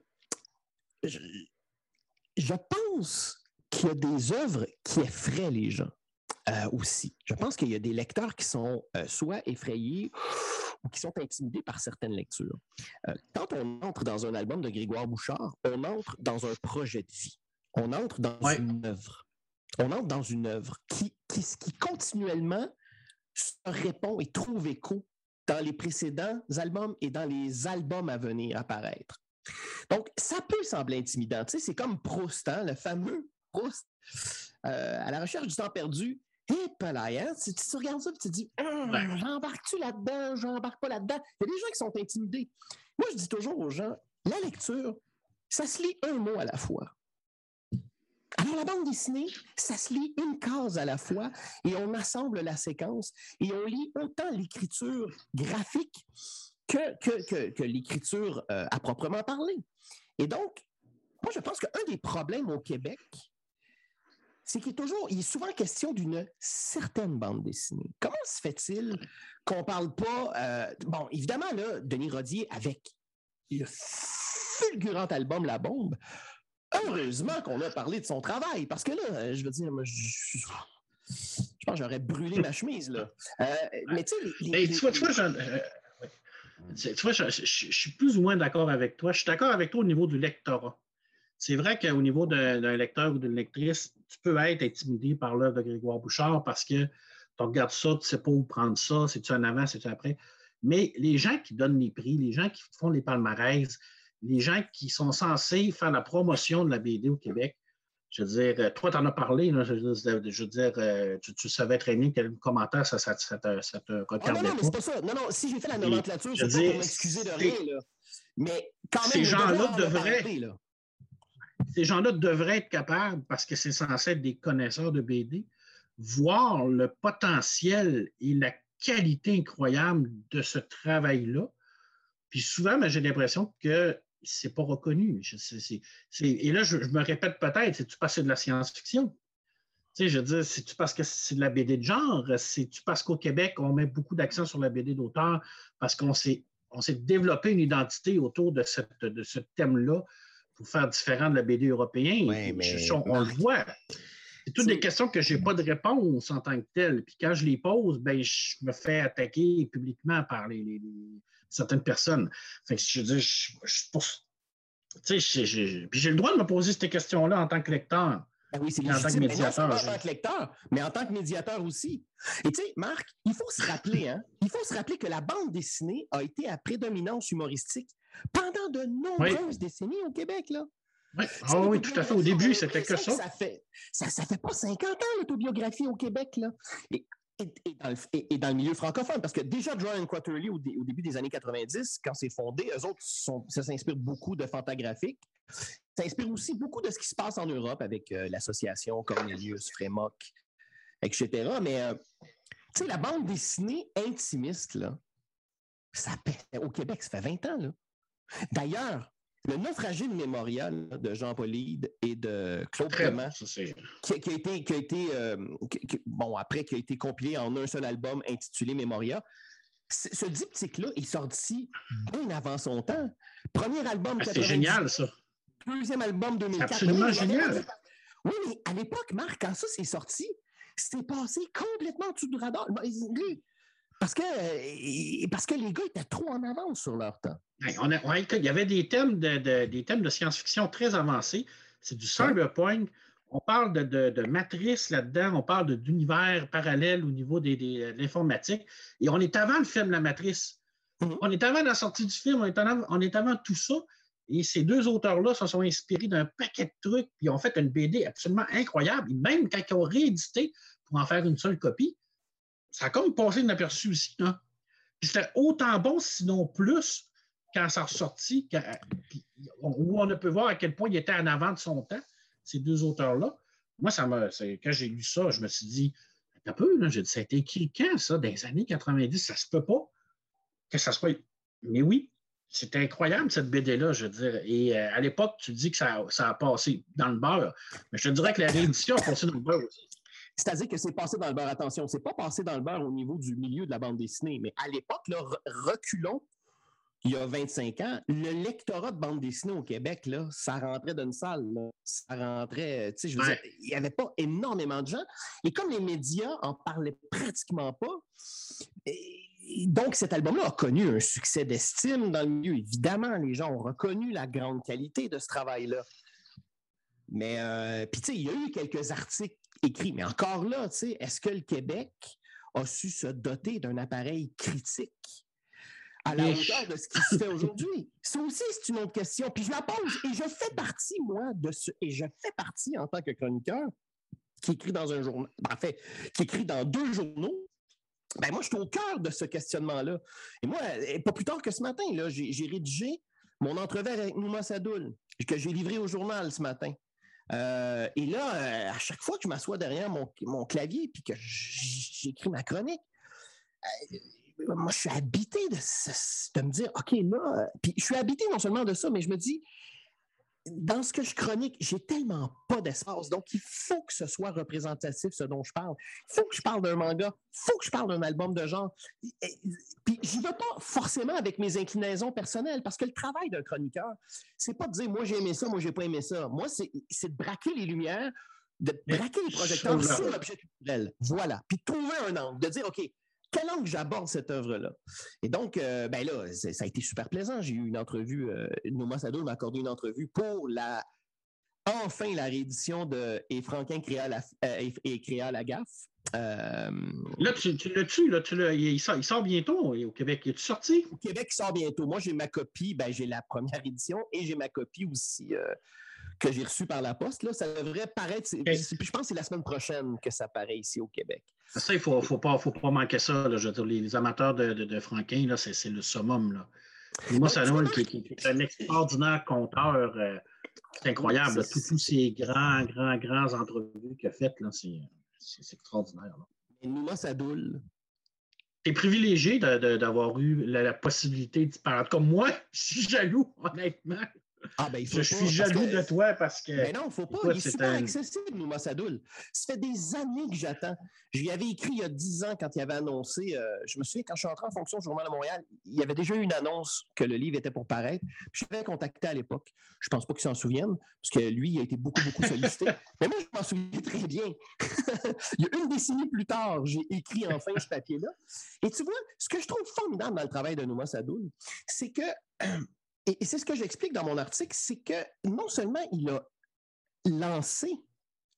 je, pense qu'il y a des œuvres qui effraient les gens euh, aussi. Je pense qu'il y a des lecteurs qui sont soit effrayés ou qui sont intimidés par certaines lectures. quand on entre dans un album de Grégoire Bouchard, on entre dans un projet de vie. On entre dans une œuvre. On entre dans une œuvre qui, qui, qui continuellement se répond et trouve écho dans les précédents albums et dans les albums à venir apparaître. Donc, ça peut sembler intimidant. Tu sais, c'est comme Proust, hein, le fameux Proust, euh, à la recherche du temps perdu. Et hein, tu, tu, regardes ça et tu te dis hum, J'embarque-tu là-dedans? J'embarque pas là-dedans Il y a des gens qui sont intimidés. Moi, je dis toujours aux gens La lecture, ça se lit un mot à la fois. Alors, la bande dessinée, ça se lit une case à la fois et on assemble la séquence et on lit autant l'écriture graphique que, que, l'écriture euh, à proprement parler. Et donc, moi, je pense qu'un des problèmes au Québec, c'est qu'il est toujours, il est souvent question d'une certaine bande dessinée. Comment se fait-il qu'on parle pas, euh, bon, évidemment, là, Denis Rodier, avec le fulgurant album La Bombe, heureusement qu'on a parlé de son travail, parce que là, je veux dire, moi, je, pense que j'aurais brûlé ma chemise, là. Euh, mais tu sais, tu vois, tu vois, je, suis plus ou moins d'accord avec toi. Je suis d'accord avec toi au niveau du lectorat. C'est vrai qu'au niveau d'un lecteur ou d'une lectrice, tu peux être intimidé par l'œuvre de Grégoire Bouchard parce que tu regardes ça, tu ne sais pas où prendre ça, c'est-tu en avant, c'est-tu après. Mais les gens qui donnent les prix, les gens qui font les palmarès, les gens qui sont censés faire la promotion de la BD au Québec, je veux dire, euh, toi, tu en as parlé, je, veux dire, euh, tu, savais très bien quel commentaire ça, ça, ça, te, ça te regardait. non, non, mais c'est pas ça. Non, non, si j'ai fait la nomenclature, c'est pas pour m'excuser de rien. Là. Mais quand même, ces gens-là devraient. ces gens-là devraient être capables, parce que c'est censé être des connaisseurs de BD, voir le potentiel et la qualité incroyable de ce travail-là. Puis souvent, ben, j'ai l'impression que c'est pas reconnu. et là, je, me répète peut-être, c'est-tu parce que c'est de la science-fiction? Tu sais, je veux dire, c'est-tu parce que c'est de la BD de genre? C'est-tu parce qu'au Québec, on met beaucoup d'accent sur la BD d'auteur parce qu'on s'est, on s'est développé une identité autour de, cette, de ce thème-là pour faire différent de la BD européenne? mais... on, le voit. C'est toutes des questions que je n'ai pas de réponse en tant que telle. Puis quand je les pose, ben, je me fais attaquer publiquement par les certaines personnes. Fait que je dis, je, puis j'ai le droit de me poser ces questions-là en tant que lecteur. Ben oui, c'est en tant que médiateur. en tant que lecteur, mais en tant que médiateur aussi. Et tu sais, Marc, il faut se rappeler, hein, il faut se rappeler que la bande dessinée a été à prédominance humoristique pendant de nombreuses décennies au Québec, là. Oui, ah oui tout à fait. Au début, c'était que ça. Ça fait, ça, fait pas 50 ans, l'autobiographie au Québec, là. et, dans le, milieu francophone. Parce que déjà, John Quarterly, au, début des années 90, quand c'est fondé, eux autres, ça s'inspire beaucoup de Fantagraphique. Ça inspire aussi beaucoup de ce qui se passe en Europe avec euh, l'association Cornelius, Frémoc, etc. Mais, euh, tu sais, la bande dessinée intimiste, là, ça, au Québec, ça fait 20 ans. D'ailleurs, le naufragé de mémorial de Jean-Paul Hyde et de Claude Clément, qui, a été, qui a été euh, bon, après, qui a été compilé en un seul album intitulé Mémoria. Ce diptyque-là est sorti bien avant son temps. Premier album. Ah, c'est génial, ça. Deuxième album 2004. absolument génial. Oui, mais à l'époque, Marc, quand ça s'est sorti, c'était passé complètement en dessous du radar. Parce que, euh, parce que les gars étaient trop en avance sur leur temps. il y avait des thèmes de, des thèmes de science-fiction très avancés. C'est du cyberpunk. On parle de, de, matrice là-dedans, on parle d'univers parallèle au niveau des, de l'informatique. Et on est avant le film La Matrice. Mm-hmm. On est avant la sortie du film, on est avant, on est avant tout ça. Et ces deux auteurs-là se sont inspirés d'un paquet de trucs, puis ont fait une BD absolument incroyable. Et même quand ils ont réédité pour en faire une seule copie, ça a comme passé inaperçu aussi. Hein? Puis c'était autant bon, sinon plus, quand ça a ressorti, où on peut voir à quel point il était en avant de son temps, ces deux auteurs-là. Moi, ça quand j'ai lu ça, je me suis dit, un peu, dit, ça a été écrit quand, ça, dans les années 90? Ça se peut pas que ça soit. Mais oui, c'était incroyable, cette BD-là, je veux dire. Et euh, à l'époque, tu dis que ça, ça, a passé dans le beurre. Mais je te dirais que la réédition a passé dans le beurre aussi. C'est-à-dire que c'est passé dans le beurre. Attention, c'est pas passé dans le beurre au niveau du milieu de la bande dessinée. Mais à l'époque, reculons, il y a 25 ans, le lectorat de bande dessinée au Québec, là, ça rentrait d'une salle. Ça rentrait, tu sais, je veux dire, il n'y avait pas énormément de gens. Et comme les médias en parlaient pratiquement pas, donc cet album-là a connu un succès d'estime dans le milieu. Évidemment, les gens ont reconnu la grande qualité de ce travail-là. Mais, euh, puis, tu sais, il y a eu quelques articles écrit. Mais encore là, est-ce que le Québec a su se doter d'un appareil critique à la hauteur de ce qui se fait aujourd'hui? Ça aussi, c'est une autre question. Puis je la pose et je fais partie, moi, de ce, et je fais partie en tant que chroniqueur qui écrit dans un journal, en fait, qui écrit dans deux journaux. Ben moi, je suis au cœur de ce questionnement-là. Et moi, pas plus tard que ce matin, là, j'ai, rédigé mon entrevue avec Nouma Sadoul, que j'ai livré au journal ce matin. Euh, et là, euh, à chaque fois que je m'assois derrière mon, clavier puis que j'écris ma chronique, euh, moi, je suis habité de, de, me dire, OK, là, puis je suis habité non seulement de ça, mais je me dis, dans ce que je chronique, j'ai tellement pas d'espace. Donc, il faut que ce soit représentatif, ce dont je parle. Il faut que je parle d'un manga. Il faut que je parle d'un album de genre. Puis, j'y vais pas forcément avec mes inclinaisons personnelles, parce que le travail d'un chroniqueur, c'est pas de dire, moi, j'ai aimé ça, moi, j'ai pas aimé ça. Moi, c'est de braquer les lumières, de braquer les projecteurs sur l'objet culturel. Voilà. Puis, trouver un angle, de dire, OK, quel angle j'aborde cette œuvre-là? Et donc, euh, ben là, ça a été super plaisant. J'ai eu une entrevue, euh, Noma Sado m'a accordé une entrevue pour la enfin la réédition de Et Franquin créa la, euh, et créa la gaffe. Euh, là, tu, tu l'as-tu, là, tu il, sort, il, sort, bientôt au Québec. Il est sorti? Au Québec, il sort bientôt. Moi, j'ai ma copie, ben, j'ai la première *laughs* édition et j'ai ma copie aussi que j'ai reçu par la poste. Là, ça devrait paraître. Je pense que c'est la semaine prochaine que ça paraît ici au Québec. Ça, il ne faut, faut, pas, faut pas manquer ça. Je les, amateurs de, de, Franquin, c'est le summum. Là. moi, c'est un qui, qui, est un extraordinaire conteur. Euh, c'est incroyable. Tous ces grands, grands, grands entrevues qu'il a faites, c'est extraordinaire. Et Nouma Sadoul. es privilégié d'avoir eu la, possibilité de parler. Comme moi, *laughs* je suis jaloux, honnêtement. Ah, ben, je suis jaloux de toi parce que. Mais non, il ne faut pas. il est super accessible, Nouma Sadoul. Ça fait des années que j'attends. Je lui avais écrit il y a dix ans quand il avait annoncé. Euh, je me souviens, quand je suis entré en fonction au Journal de Montréal, il y avait déjà eu une annonce que le livre était pour paraître. Je l'avais contacté à l'époque. Je ne pense pas qu'il s'en souvienne, parce que lui, il a été beaucoup, beaucoup sollicité. *laughs* Mais moi, je m'en souviens très bien. *laughs* il y a une décennie plus tard, j'ai écrit enfin ce papier-là. Et tu vois, ce que je trouve formidable dans le travail de Nouma Sadoul, c'est que. *clears throat* Et, c'est ce que j'explique dans mon article, c'est que non seulement il a lancé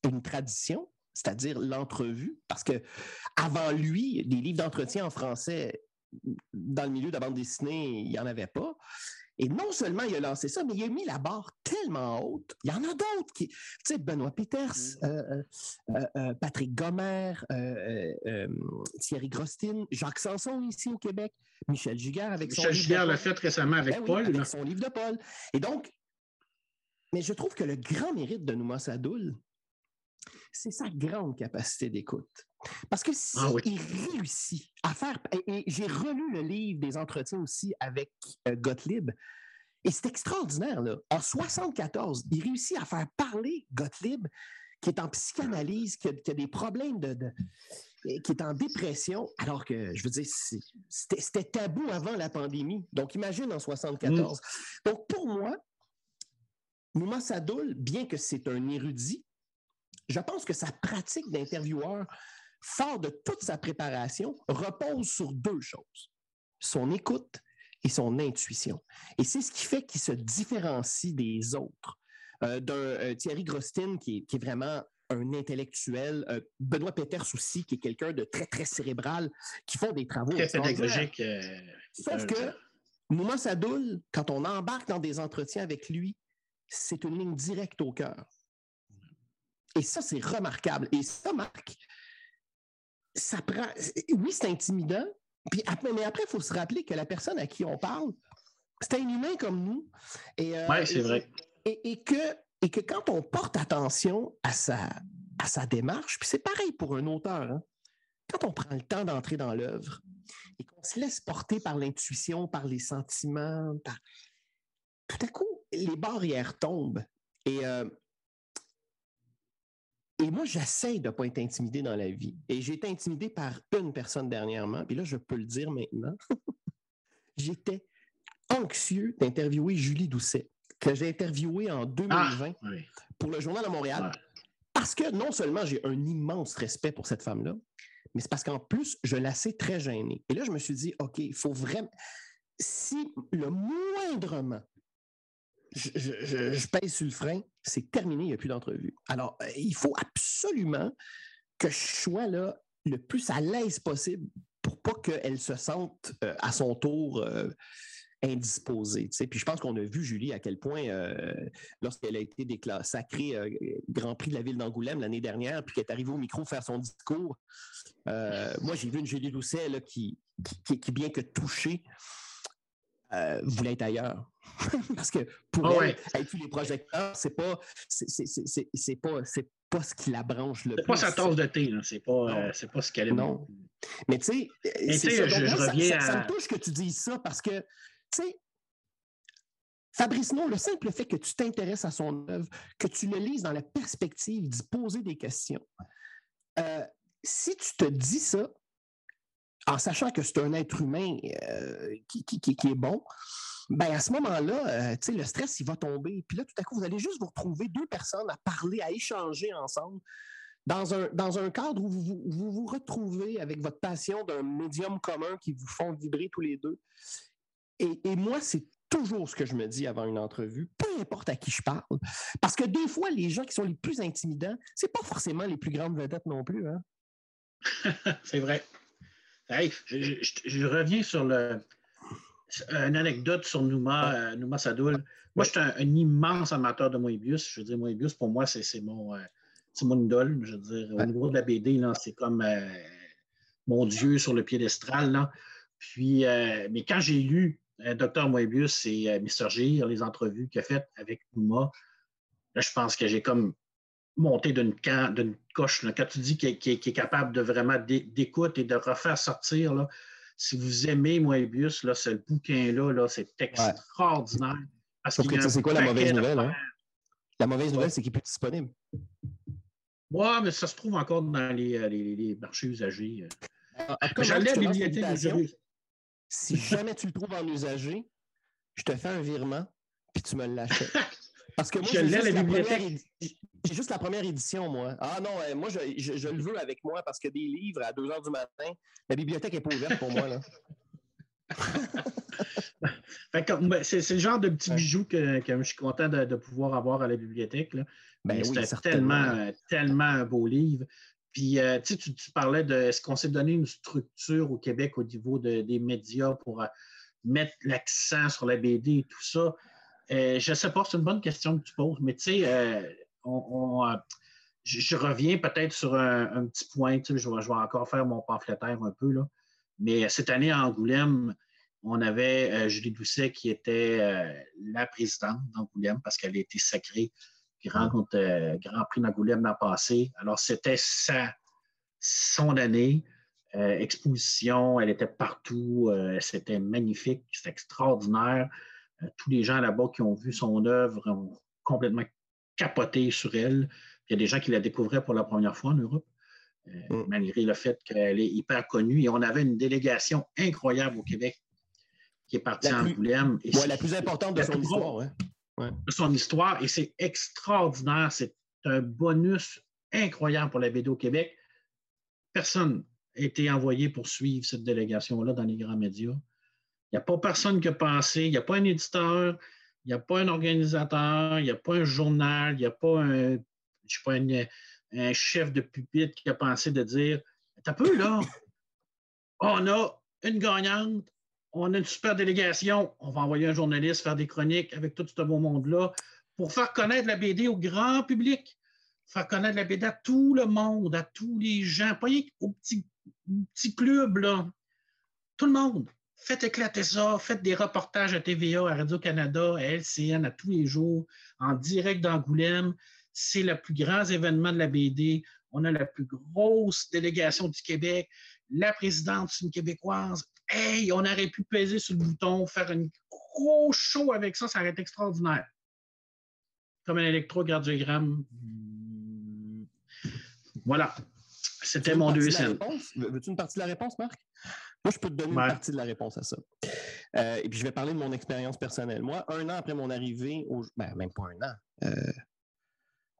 une tradition, c'est-à-dire l'entrevue, parce que avant lui, des livres d'entretien en français dans le milieu de la bande dessinée, il n'y en avait pas. Et non seulement il a lancé ça, mais il a mis la barre tellement haute. Il y en a d'autres qui. Tu sais, Benoît Peters, mm. euh, euh, euh, Patrick Gomer, Thierry Grostin, Jacques Sanson ici au Québec, Michel Giguère avec Michel son Giguère l'a fait récemment avec ben Paul. avec son livre de Paul. Et donc, mais je trouve que le grand mérite de Nouma Sadoul, c'est sa grande capacité d'écoute. Parce que s'il ah réussit à faire. Et, j'ai relu le livre des entretiens aussi avec euh, Gottlieb. Et c'est extraordinaire, là. En 74, il réussit à faire parler Gottlieb, qui est en psychanalyse, qui a, des problèmes de, qui est en dépression, alors que, je veux dire, c'était tabou avant la pandémie. Donc, imagine en 74. Mm. Donc, pour moi, Mouma Sadoul, bien que c'est un érudit, je pense que sa pratique d'intervieweur fort de toute sa préparation, repose sur deux choses. Son écoute et son intuition. Et c'est ce qui fait qu'il se différencie des autres. Euh, d'un euh, Thierry Grostin, qui est, vraiment un intellectuel, euh, Benoît Peters aussi, qui est quelqu'un de très, très cérébral, qui font des travaux Très pédagogiques. Sauf que Mouma Sadoul, quand on embarque dans des entretiens avec lui, c'est une ligne directe au cœur. Et ça, c'est remarquable. Et ça, Marc, ça prend. Oui, c'est intimidant. Puis après, mais après, il faut se rappeler que la personne à qui on parle, c'est un humain comme nous. Et, euh, oui, c'est vrai. Et, que, et que quand on porte attention à sa, à sa démarche, puis c'est pareil pour un auteur, hein, quand on prend le temps d'entrer dans l'œuvre et qu'on se laisse porter par l'intuition, par les sentiments, tout à coup, les barrières tombent. Et euh, et moi, j'essaie de ne pas être intimidé dans la vie. Et j'ai été intimidé par une personne dernièrement, puis là, je peux le dire maintenant. *laughs* J'étais anxieux d'interviewer Julie Doucet, que j'ai interviewée en 2020 ah, pour le Journal de Montréal. Parce que non seulement j'ai un immense respect pour cette femme-là, mais c'est parce qu'en plus, je la sais très gênée. Et là, je me suis dit, OK, il faut vraiment. Si le moindrement je, pèse sur le frein, c'est terminé, il n'y a plus d'entrevue. Alors, euh, il faut absolument que je sois là le plus à l'aise possible pour pas qu'elle se sente euh, à son tour euh, indisposée. Puis je pense qu'on a vu, Julie, à quel point, lorsqu'elle a été sacrée Grand Prix de la ville d'Angoulême l'année dernière, puis qu'elle est arrivée au micro faire son discours, moi, j'ai vu une Julie Doucet qui, qui, bien que touchée, voulait être ailleurs. *laughs* Parce que pour ah elle, avec tous les projecteurs, c'est pas, c'est pas, c'est pas ce qui la branche le plus. C'est pas sa tasse de thé, c'est pas, euh, c'est pas ce qu'elle est. Non. Mais tu sais, je, reviens à... ça, me touche que tu dises ça parce que, tu sais, Fabrice Non, le simple fait que tu t'intéresses à son œuvre, que tu le lises dans la perspective d'y poser des questions, euh, si tu te dis ça, en sachant que c'est un être humain euh, qui, qui, qui, est bon, ben à ce moment-là, euh, le stress, il va tomber. Puis là, tout à coup, vous allez juste vous retrouver deux personnes à parler, à échanger ensemble dans un, dans un cadre où vous, vous, retrouvez avec votre passion d'un médium commun qui vous font vibrer tous les deux. Et, et moi, c'est toujours ce que je me dis avant une entrevue, peu importe à qui je parle. Parce que des fois, les gens qui sont les plus intimidants, c'est pas forcément les plus grandes vedettes non plus. Hein? *laughs* c'est vrai. je, reviens sur le, une anecdote sur Nouma, euh, Nouma Sadoul. Moi, je suis un, immense amateur de Moebius. Je veux dire, Moebius, pour moi, c'est mon, euh, mon idole. Je veux dire, au niveau de la BD, c'est comme euh, mon Dieu sur le piédestal. Là. Puis, mais quand j'ai lu Dr. Moebius et Mr. Gir, les entrevues qu'il a faites avec Nouma, là, je pense que j'ai comme monté d'une coche. Quand tu dis qu'il est capable de vraiment d'écouter et de refaire sortir, là, si vous aimez Moebius, là, ce bouquin-là, -là, c'est extraordinaire. Parce Sauf que c'est quoi la mauvaise nouvelle? Hein? La mauvaise nouvelle, c'est qu'il n'est plus disponible. Oui, mais ça se trouve encore dans les, euh, les, les marchés usagés. J'allais à la bibliothèque Si jamais tu le trouves en usagé, je te fais un virement, puis tu me l'achètes. *laughs* Parce que moi, j'ai juste, la première édition, moi. Ah non, euh, moi, je, le veux avec moi parce que des livres à 2 h du matin, la bibliothèque n'est pas ouverte pour moi. là. *laughs* c'est, le genre de petit bijou que, je suis content de, pouvoir avoir à la bibliothèque. Ben c'est tellement, tellement un beau livre. Puis, euh, tu, tu parlais de est-ce qu'on s'est donné une structure au Québec au niveau des médias pour, euh, mettre l'accent sur la BD et tout ça. Euh, je ne sais pas, c'est une bonne question que tu poses, mais tu sais, euh, euh, je, reviens peut-être sur un, petit point, je, je, vais, encore faire mon pamphlétaire un peu, là. mais cette année à Angoulême, on avait Julie Doucet qui était la présidente d'Angoulême parce qu'elle a été sacrée Grand, Grand Prix d'Angoulême l'an passé. Alors, c'était sa, son année. exposition, elle était partout, c'était magnifique, c'était extraordinaire. Euh, tous les gens là-bas qui ont vu son œuvre ont complètement capoté sur elle. Il y a des gens qui la découvraient pour la première fois en Europe, euh, mm. malgré le fait qu'elle est hyper connue. Et on avait une délégation incroyable au Québec qui est partie en Angoulême. la plus importante de son histoire. De son histoire. Et c'est extraordinaire. C'est un bonus incroyable pour la BD au Québec. Personne n'a été envoyé pour suivre cette délégation-là dans les grands médias. Il n'y a pas personne qui a pensé, il n'y a pas un éditeur, il n'y a pas un organisateur, il n'y a pas un journal, il n'y a pas un, je sais pas, un, chef de pupitre qui a pensé de dire T'as peu là, on a une gagnante, on a une super délégation, on va envoyer un journaliste faire des chroniques avec tout ce beau monde-là pour faire connaître la BD au grand public, faire connaître la BD à tout le monde, à tous les gens, pas petit, petit club, là. Tout le monde faites éclater ça, faites des reportages à TVA, à Radio-Canada, à LCN, à tous les jours, en direct d'Angoulême. C'est le plus grand événement de la BD. On a la plus grosse délégation du Québec. La présidente, c'est une Québécoise. Hey, on aurait pu peser sur le bouton, faire un gros show avec ça, ça aurait été extraordinaire. Comme un électrocardiogramme. Voilà. C'était mon deuxième. Veux-tu une partie de la réponse, Marc? Moi, je peux te donner une partie de la réponse à ça. Euh, et puis, je vais parler de mon expérience personnelle. Moi, un an après mon arrivée, au... ben, même pas un an, euh,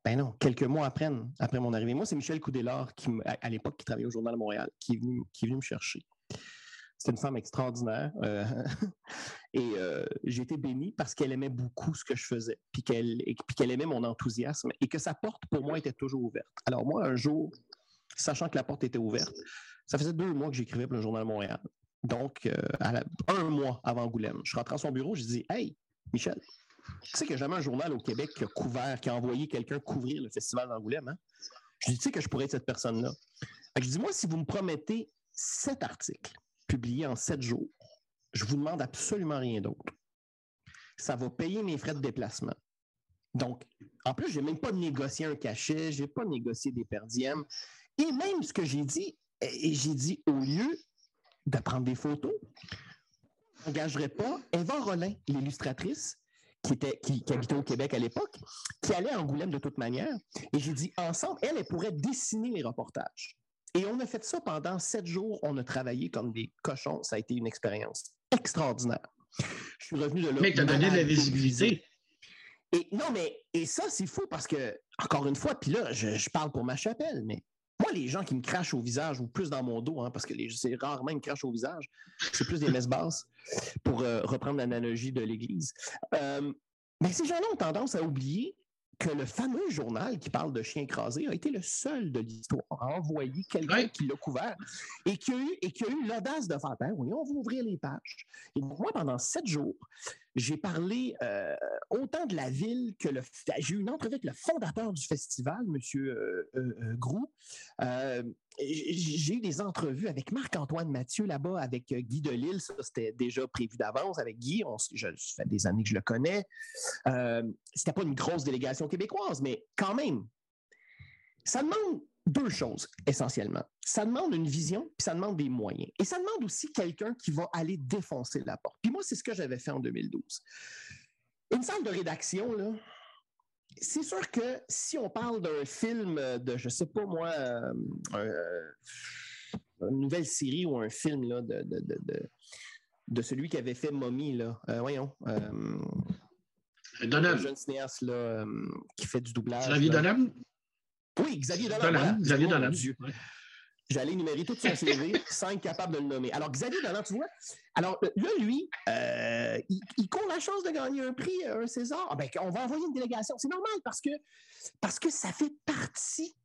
ben non, quelques mois après, après mon arrivée. Moi, c'est Michel Coudélard, qui, à, l'époque, qui travaillait au Journal de Montréal, qui est venu, qui est venu me chercher. C'est une femme extraordinaire. Euh, *laughs* et j'ai été béni parce qu'elle aimait beaucoup ce que je faisais, puis qu'elle, puis qu'elle aimait mon enthousiasme et que sa porte, pour moi, était toujours ouverte. Alors, moi, un jour, sachant que la porte était ouverte, ça faisait deux mois que j'écrivais pour le Journal Montréal. Donc, euh, un mois avant Angoulême, je rentre à son bureau, je dis Hey, Michel, tu sais a jamais un journal au Québec qui a couvert, qui a envoyé quelqu'un couvrir le festival d'Angoulême. Hein? Je dis Tu sais que je pourrais être cette personne-là. Je dis Moi, si vous me promettez sept articles publiés en sept jours, je vous demande absolument rien d'autre. Ça va payer mes frais de déplacement. Donc, en plus, je n'ai même pas négocié un cachet, je n'ai pas négocié des perdièmes. Et même ce que j'ai dit, et j'ai dit, au lieu de prendre des photos, on n'engagerait pas Eva Rollin, l'illustratrice, qui, était, qui, habitait au Québec à l'époque, qui allait à Angoulême de toute manière. Et j'ai dit, ensemble, elle, elle pourrait dessiner les reportages. Et on a fait ça pendant sept jours. On a travaillé comme des cochons. Ça a été une expérience extraordinaire. Je suis revenu de là. Mais tu as donné de la visibilité. Et non, mais et ça, c'est fou parce que, encore une fois, puis là, je, je, parle pour ma chapelle, mais les gens qui me crachent au visage ou plus dans mon dos, hein, parce que c'est rarement ils me crachent au visage, c'est plus des messes basses, pour euh, reprendre l'analogie de l'Église. Euh, mais ces gens-là ont tendance à oublier que le fameux journal qui parle de chien écrasé a été le seul de l'histoire à envoyer quelqu'un qui l'a couvert et qui a eu, et qui a eu l'audace de faire ben oui, on va ouvrir les pages. Et donc, moi, pendant sept jours, j'ai parlé euh, autant de la ville que le. J'ai eu une entrevue avec le fondateur du festival, M. Euh, euh, Grou. j'ai eu des entrevues avec Marc-Antoine Mathieu là-bas, avec Guy Delisle. Ça, c'était déjà prévu d'avance avec Guy. Ça fait des années que je le connais. c'était pas une grosse délégation québécoise, mais quand même, ça demande deux choses essentiellement. Ça demande une vision, puis ça demande des moyens. Et ça demande aussi quelqu'un qui va aller défoncer la porte. Puis moi, c'est ce que j'avais fait en 2012. Une salle de rédaction, là, c'est sûr que si on parle d'un film de, je sais pas moi, euh, euh, une nouvelle série ou un film là, de, de, celui qui avait fait Mommy, là, euh, voyons. Un jeune cinéaste là, qui fait du doublage. Xavier Donham? Oui, Xavier Dolan. Xavier Dolan. J'allais énumérer tout son CV sans *laughs* être capable de le nommer. Alors, Xavier Dolan, tu vois, alors là, lui, euh, il, court la chance de gagner un prix, un César. Ah, ben, on va envoyer une délégation. C'est normal parce que, parce que ça fait partie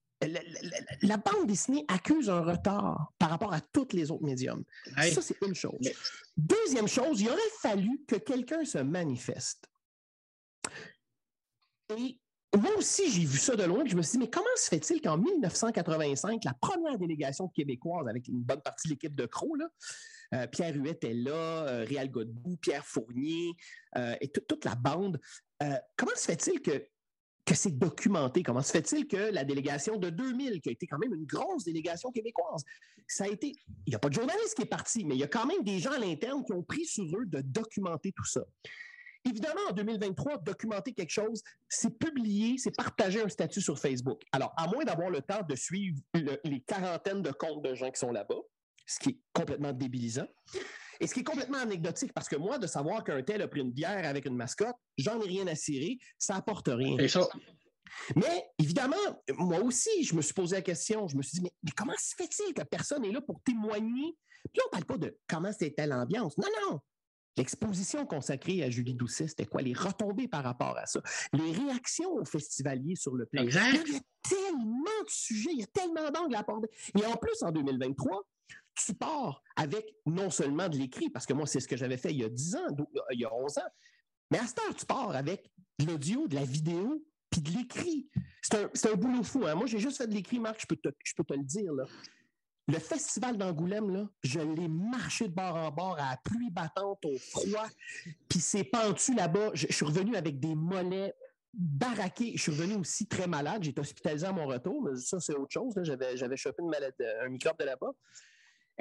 la, bande dessinée accuse un retard par rapport à tous les autres médiums. Ça, c'est une chose. Deuxième chose, il aurait fallu que quelqu'un se manifeste. Et moi aussi, j'ai vu ça de loin, je me suis dit, mais comment se fait-il qu'en 1985, la première délégation québécoise, avec une bonne partie de l'équipe de Crow, euh, Pierre Huet est là, euh, Réal Godbout, Pierre Fournier euh, et toute la bande, comment se fait-il que que c'est documenté? Comment se fait-il que la délégation de 2000, qui a été quand même une grosse délégation québécoise, ça a été. Il n'y a pas de journaliste qui est parti, mais il y a quand même des gens à l'interne qui ont pris sur eux de documenter tout ça. Évidemment, en 2023, documenter quelque chose, c'est publier, c'est partager un statut sur Facebook. Alors, à moins d'avoir le temps de suivre les quarantaines de comptes de gens qui sont là-bas, ce qui est complètement débilisant, et ce qui est complètement anecdotique, parce que moi, de savoir qu'un tel a pris une bière avec une mascotte, j'en ai rien à cirer, ça apporte rien. Mais évidemment, moi aussi, je me suis posé la question. Je me suis dit, mais, comment se fait-il que personne n'est là pour témoigner? Puis on ne parle pas de comment c'était l'ambiance. Non, non. L'exposition consacrée à Julie Doucet, c'était quoi? Les retombées par rapport à ça. Les réactions aux festivaliers sur le plan. Exact. Il y a tellement de sujets, il y a tellement d'angles à aborder. Et en plus, en 2023, tu pars avec non seulement de l'écrit, parce que moi, c'est ce que j'avais fait il y a 10 ans, il y a 11 ans, mais à ce temps, tu pars avec de l'audio, de la vidéo, puis de l'écrit. C'est un, boulot fou. Hein? Moi, j'ai juste fait de l'écrit, Marc, je peux te, je peux te le dire. Le festival d'Angoulême, là, je l'ai marché de bord en bord à la pluie battante, au froid, puis c'est pentu là-bas. Je, suis revenu avec des mollets baraqués. Je suis revenu aussi très malade. J'ai été hospitalisé à mon retour, mais ça, c'est autre chose. J'avais chopé une maladie, un microbe de là-bas.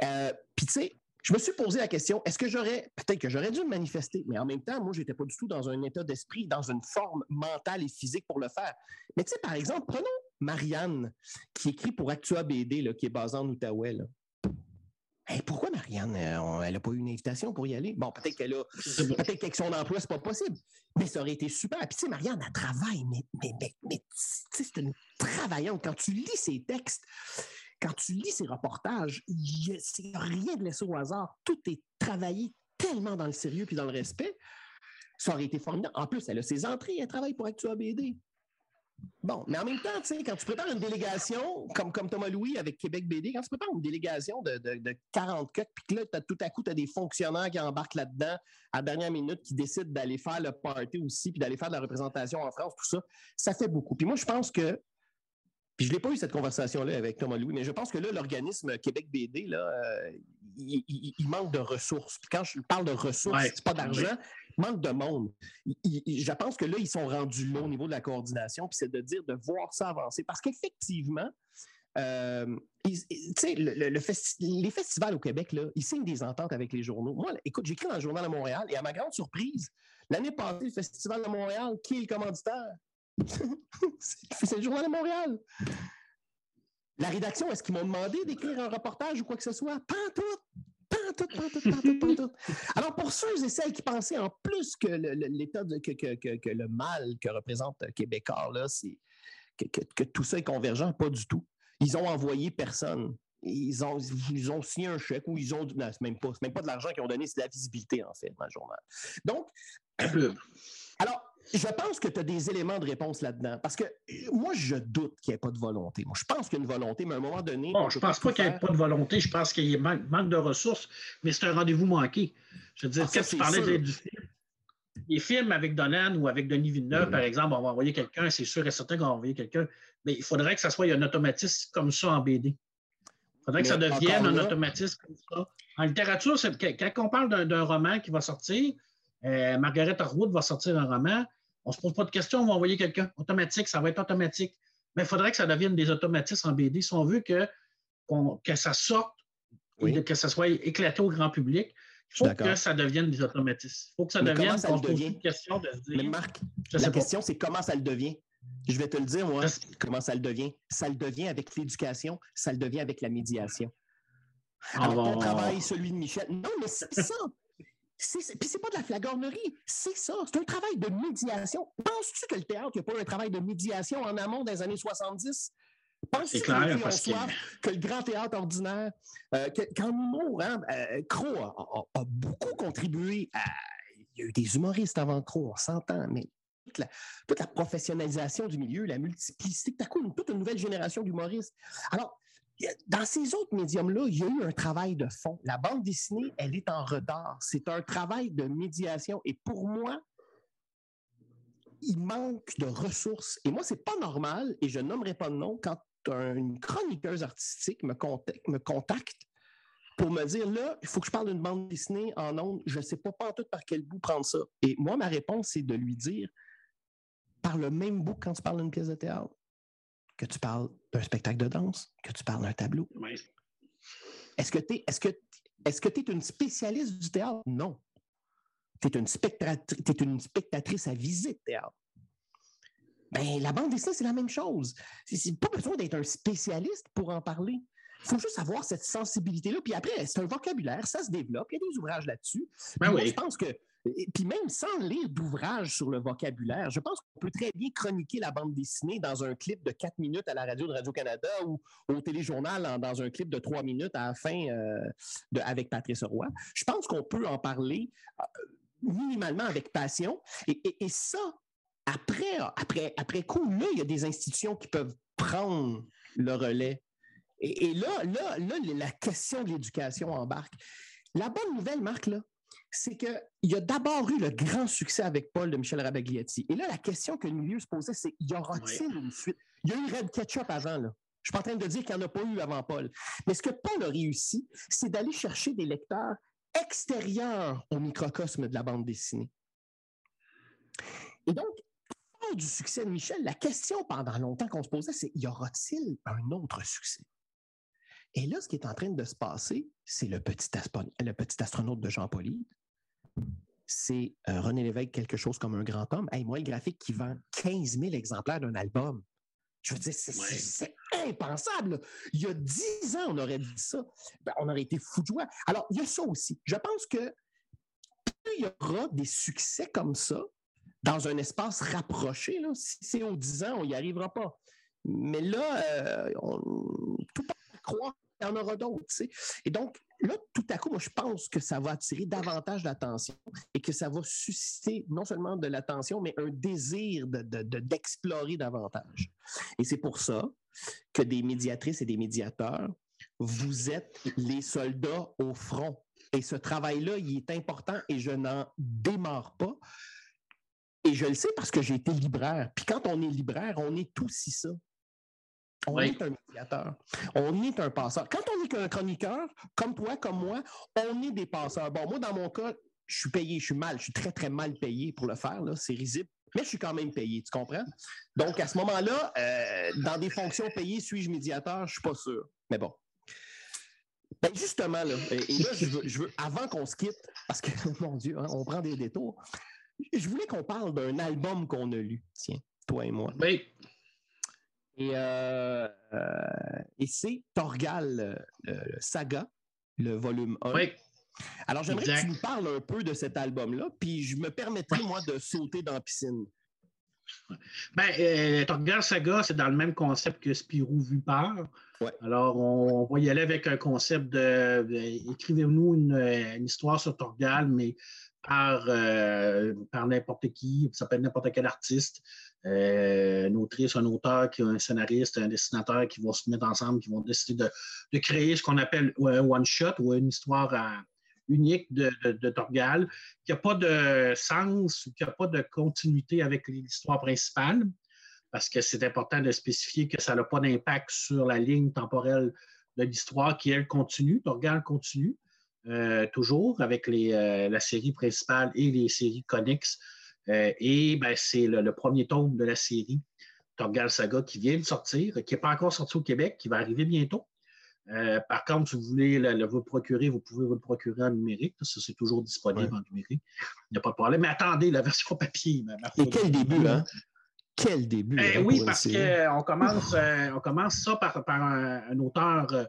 Euh, puis, tu sais, je me suis posé la question, est-ce que j'aurais, peut-être que j'aurais dû me manifester, mais en même temps, moi, je n'étais pas du tout dans un état d'esprit, dans une forme mentale et physique pour le faire. Mais tu sais, par exemple, prenons Marianne, qui écrit pour Actua BD, qui est basée en Outaouais. pourquoi Marianne, euh, elle n'a pas eu une invitation pour y aller? Bon, peut-être qu'elle a, peut-être qu'avec son emploi, c'est pas possible. Mais ça aurait été super. Puis, tu sais, Marianne, elle travaille, mais, mais, mais, mais c'est une travaillante. Quand tu lis ses textes, quand tu lis ces reportages, a rien de laissé au hasard. Tout est travaillé tellement dans le sérieux puis dans le respect. Ça aurait été formidable. En plus, elle a ses entrées, elle travaille pour Actua BD. Bon, mais en même temps, quand tu prépares une délégation, comme, comme Thomas Louis avec Québec BD, quand tu prépares une délégation de, de, 40 coques, puis que là, tout à coup, tu as des fonctionnaires qui embarquent là-dedans à la dernière minute, qui décident d'aller faire le party aussi, puis d'aller faire de la représentation en France, tout ça, ça fait beaucoup. Puis moi, je pense que puis je n'ai pas eu cette conversation-là avec Thomas Louis, mais je pense que là, l'organisme Québec BD, là, euh, il, manque de ressources. Puis quand je parle de ressources, ce c'est pas d'argent, il manque de monde. je pense que là, ils sont rendus là au niveau de la coordination, puis c'est de dire, de voir ça avancer. Parce qu'effectivement, euh, le, les festivals au Québec, là, ils signent des ententes avec les journaux. Moi, écoute, j'écris dans le Journal de Montréal et à ma grande surprise, l'année passée, le Festival de Montréal, qui est le commanditaire? *laughs* c'est le Journal de Montréal. La rédaction, est-ce qu'ils m'ont demandé d'écrire un reportage ou quoi que ce soit? Pas tout! Tout. Alors, pour ceux et celles qui pensaient en plus que l'état que, que, que, le mal que représente Québécois, là, c'est que, tout ça est convergent, pas du tout. Ils ont envoyé personne. Ils ont, ils ont signé un chèque ou ils ont. Non, c'est même pas, même pas de l'argent qu'ils ont donné, c'est de la visibilité, en fait, dans le journal. Donc, alors, je pense que tu as des éléments de réponse là-dedans. Parce que moi, je doute qu'il n'y ait pas de volonté. Moi, je pense qu'il y a une volonté, mais à un moment donné. Bon, je ne pense pas qu'il n'y ait pas de volonté. Je pense qu'il y a manque, de ressources, mais c'est un rendez-vous manqué. Je veux dire, ah, quand tu parlais du film, les films avec Donan ou avec Denis Villeneuve, par exemple, on va envoyer quelqu'un, c'est sûr et certain qu'on va envoyer quelqu'un, mais il faudrait que ça soit un automatisme comme ça en BD. Il faudrait que ça devienne un automatisme comme ça. En littérature, quand on parle d'un roman qui va sortir, euh, Margaret Atwood va sortir un roman, on ne se pose pas de questions, on va envoyer quelqu'un. Automatique, ça va être automatique. Mais il faudrait que ça devienne des automatismes en BD si on veut que, que ça sorte, que ça soit éclaté au grand public. Il faut que ça devienne des automatismes. Il faut que ça devienne. Ça une question de se dire. Mais Marc, la question, c'est comment ça le devient? Je vais te le dire, moi, comment ça le devient. Ça le devient avec l'éducation, ça le devient avec la médiation. Avec bon. travail, celui de Michel. Non, mais c'est ça. Puis c'est pas de la flagornerie, c'est ça, c'est un travail de médiation. Penses-tu que le théâtre n'a pas un travail de médiation en amont des années 70? Penses-tu que, que le grand théâtre ordinaire, euh, qu'en humour, hein, euh, Crow a, beaucoup contribué à. Il y a eu des humoristes avant Crow, on s'entend, mais toute la, toute la professionnalisation du milieu, la multiplicité, tout à coup, toute une nouvelle génération d'humoristes. Alors, dans ces autres médiums-là, il y a eu un travail de fond. La bande dessinée, elle est en retard. C'est un travail de médiation. Et pour moi, il manque de ressources. Et moi, c'est pas normal, et je nommerai pas de nom, quand une chroniqueuse artistique me contacte, me contacte pour me dire là, il faut que je parle d'une bande dessinée en ondes, je ne sais pas, pas tout par quel bout prendre ça. Et moi, ma réponse, c'est de lui dire par le même bout quand tu parles d'une pièce de théâtre, que tu parles d'un spectacle de danse, que tu parles d'un tableau. Est-ce que tu es, est-ce que, est-ce que es une spécialiste du théâtre? Non. Tu es, une une spectatrice à visite théâtre. Ben, la bande dessinée, c'est la même chose. C'est pas besoin d'être un spécialiste pour en parler. Il faut juste avoir cette sensibilité-là. Puis après, c'est un vocabulaire, ça se développe. Il y a des ouvrages là-dessus. Ben oui. Je pense que, puis même sans lire d'ouvrages sur le vocabulaire, je pense qu'on peut très bien chroniquer la bande dessinée dans un clip de 4 minutes à la radio de Radio-Canada ou au téléjournal dans un clip de 3 minutes à la fin euh, de, avec Patrice Roy. Je pense qu'on peut en parler euh, minimalement avec passion. Et, et ça, après, après, après coup, là, il y a des institutions qui peuvent prendre le relais. Et, là, là, là, la question de l'éducation embarque. La bonne nouvelle, Marc, là, c'est qu'il y a d'abord eu le grand succès avec Paul de Michel Rabagliati. Et là, la question que le milieu se posait, c'est y aura-t-il une suite? Il y a eu Red Ketchup avant, là. Je suis pas en train de dire qu'il n'y en a pas eu avant Paul. Mais ce que Paul a réussi, c'est d'aller chercher des lecteurs extérieurs au microcosme de la bande dessinée. Et donc, du succès de Michel, la question pendant longtemps qu'on se posait, c'est y aura-t-il un autre succès? Et là, ce qui est en train de se passer, c'est le petit, le petit astronaute de Jean Paul C'est euh, René Lévesque, quelque chose comme un grand homme. Hey, moi, le graphique qui vend 15 000 exemplaires d'un album. Je veux dire, c'est impensable. Il y a 10 ans, on aurait dit ça. Ben, on aurait été fou de joie. Alors, il y a ça aussi. Je pense que plus il y aura des succès comme ça, dans un espace rapproché. Là. Si c'est aux 10 ans, on n'y arrivera pas. Mais là, euh, on, tout à croire qu'il y en aura d'autres. Et donc, là, tout à coup, moi, je pense que ça va attirer davantage d'attention et que ça va susciter non seulement de l'attention, mais un désir d'explorer de, davantage. Et c'est pour ça que des médiatrices et des médiateurs, vous êtes les soldats au front. Et ce travail-là, il est important et je n'en démarre pas et je le sais parce que j'ai été libraire. Puis quand on est libraire, on est aussi ça. On est un médiateur. On est un passeur. Quand on est qu'un chroniqueur, comme toi, comme moi, on est des passeurs. Bon, moi, dans mon cas, je suis payé, je suis mal, je suis très, très mal payé pour le faire, c'est risible, mais je suis quand même payé, tu comprends? Donc, à ce moment-là, euh, dans des fonctions payées, suis-je médiateur? Je ne suis pas sûr. Mais bon. Ben justement, là, et, là, je veux, avant qu'on se quitte, parce que, *laughs* mon Dieu, hein, on prend des détours, je voulais qu'on parle d'un album qu'on a lu, tiens, toi et moi. Oui. Et, euh, euh, et c'est Torgal euh, Saga, le volume 1. Oui. Alors, j'aimerais que tu nous parles un peu de cet album-là, puis je me permettrai, moi, de sauter dans la piscine. Ben, Torgal Saga, c'est dans le même concept que Spirou vu par. Ouais. Alors, on, va y aller avec un concept de, écrivez-nous une, une, histoire sur Torgal, mais par, euh, par n'importe qui, ça peut être n'importe quel artiste, euh, une autrice, un auteur, un scénariste, un dessinateur qui vont se mettre ensemble, qui vont décider de, créer ce qu'on appelle un one-shot ou une histoire euh, unique de, de, Torgal, qui n'a pas de sens, qui n'a pas de continuité avec l'histoire principale, parce que c'est important de spécifier que ça n'a pas d'impact sur la ligne temporelle de l'histoire qui, elle, continue. Torgal continue. Euh, toujours avec la série principale et les séries Connix. Euh, et ben, c'est le, premier tome de la série Torgal Saga qui vient de sortir, qui n'est pas encore sorti au Québec, qui va arriver bientôt. par contre, si vous voulez le, vous procurer, vous pouvez vous le procurer en numérique. Ça, c'est toujours disponible en numérique. Il n'y a pas de problème. Mais attendez, la version papier. Et quel début, hein? Quel début. Eh hein, oui, parce qu'on commence, on commence ça par, un, auteur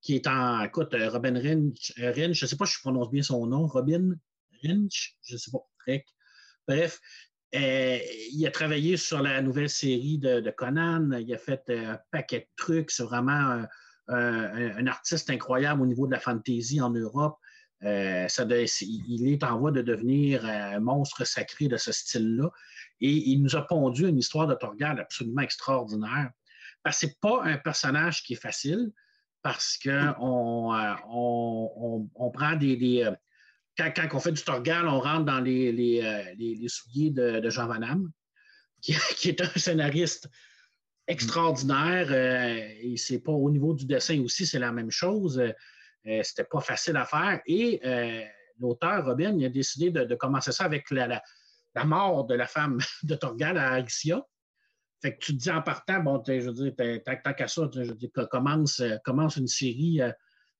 qui est en, écoute, euh, Robin Rinch, euh, je ne sais pas si je prononce bien son nom, Robin Rinch, je ne sais pas, Bref, euh, il a travaillé sur la nouvelle série de, Conan, il a fait un paquet de trucs, c'est vraiment un, artiste incroyable au niveau de la fantasy en Europe. ça il est en voie de devenir un monstre sacré de ce style-là. Et il nous a pondu une histoire de Torgal absolument extraordinaire. Parce que ce n'est pas un personnage qui est facile, parce qu'on on, on, prend des. Quand, on fait du Torgal, on rentre dans les, les, les, souliers de, Jean Van Damme, *laughs* qui, qui, est un scénariste extraordinaire. Euh, et c'est pas au niveau du dessin aussi, c'est la même chose. Euh, c'était pas facile à faire. Et euh, l'auteur, Robin, il a décidé de, commencer ça avec la, la, mort de la femme *laughs* de Torgal à Arixia. Fait que tu te dis en partant, bon, je veux dire, tant qu'à ça, je dis, commence, commence une série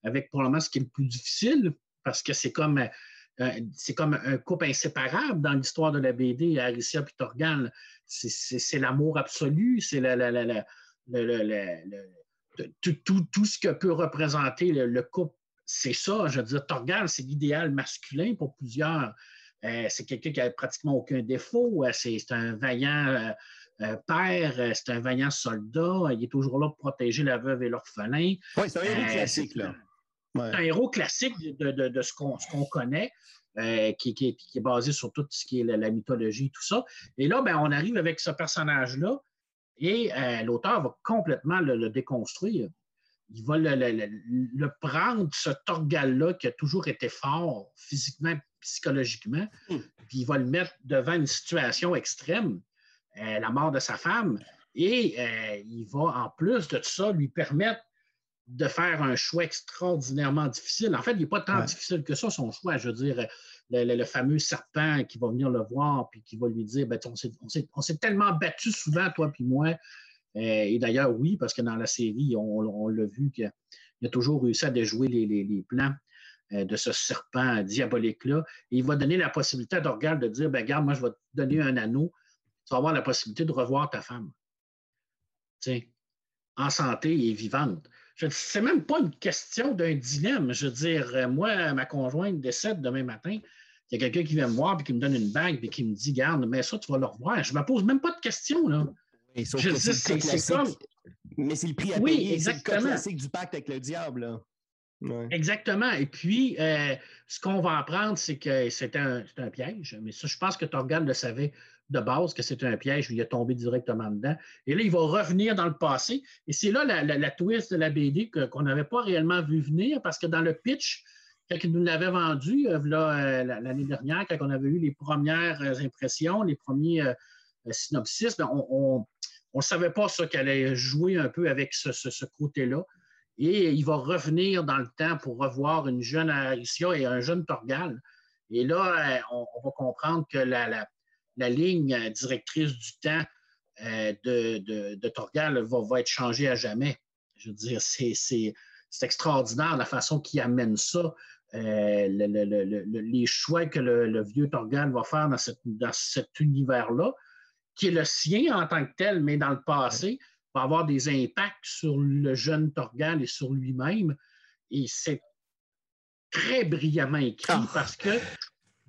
avec probablement ce qui est le plus difficile, parce que c'est comme c'est comme un couple inséparable dans l'histoire de la BD, Aricia et Torgal. C'est l'amour absolu, c'est tout, ce que peut représenter le, couple. C'est ça, je veux dire, Torgal, c'est l'idéal masculin pour plusieurs. Euh, c'est quelqu'un qui n'a pratiquement aucun défaut. Euh, c'est un vaillant euh, père, c'est un vaillant soldat. Il est toujours là pour protéger la veuve et l'orphelin. Oui, c'est un héros classique, là. Un héros classique de, ce qu'on connaît. Euh, qui, est basé sur tout ce qui est la, mythologie, tout ça. Et là, ben, on arrive avec ce personnage-là et euh, l'auteur va complètement le, déconstruire. Il va le, prendre, ce Torgal-là qui a toujours été fort physiquement, psychologiquement, hmm. puis il va le mettre devant une situation extrême, euh, la mort de sa femme, et il va en plus de tout ça lui permettre de faire un choix extraordinairement difficile. En fait, il n'est pas tant difficile que ça, son choix. Je veux dire, le, fameux serpent qui va venir le voir puis qui va lui dire ben, On s'est tellement battu souvent, toi puis moi. Euh, et d'ailleurs, oui, parce que dans la série, on, l'a vu qu'il a toujours réussi à déjouer les, plans euh, de ce serpent diabolique-là. il va donner la possibilité à Dorgal de dire ben, Regarde, moi, je vais te donner un anneau. Tu vas avoir la possibilité de revoir ta femme. Tiens, en santé et vivante. C'est même pas une question d'un dilemme. Je veux dire, euh, moi, ma conjointe décède demain matin. Il y a quelqu'un qui vient me voir et qui me donne une bague et qui me dit Garde, mais ça, tu vas le revoir. Je ne me pose même pas de questions. Là. c'est comme. Mais c'est le prix à oui, Exactement. C'est le du pacte avec le diable. Exactement. Et puis, euh, ce qu'on va apprendre, c'est que c'est un, un, piège. Mais ça, je pense que Torgal le savait de base que c'était un piège, il est tombé directement dedans. Et là, il va revenir dans le passé. Et c'est là la, twist de la BD qu'on n'avait pas réellement vu venir parce que dans le pitch, quand il nous l'avait vendu euh, euh, l'année dernière, quand on avait eu les premières euh, impressions, les premiers synopsis, ben, on ne savait pas ça qu'elle allait jouer un peu avec ce, côté-là. Et il va revenir dans le temps pour revoir une jeune Aricia et un jeune Torgal. Et là, on, va comprendre que la ligne euh, directrice du temps euh, de, Torgal va, être changée à jamais. Je veux dire, c'est extraordinaire la façon qu'il amène ça. Euh, les choix que le, vieux Torgal va faire dans, cet univers-là, qui est le sien en tant que tel, mais dans le passé, va avoir des impacts sur le jeune Torgal et sur lui-même. Et c'est très brillamment écrit ah. parce que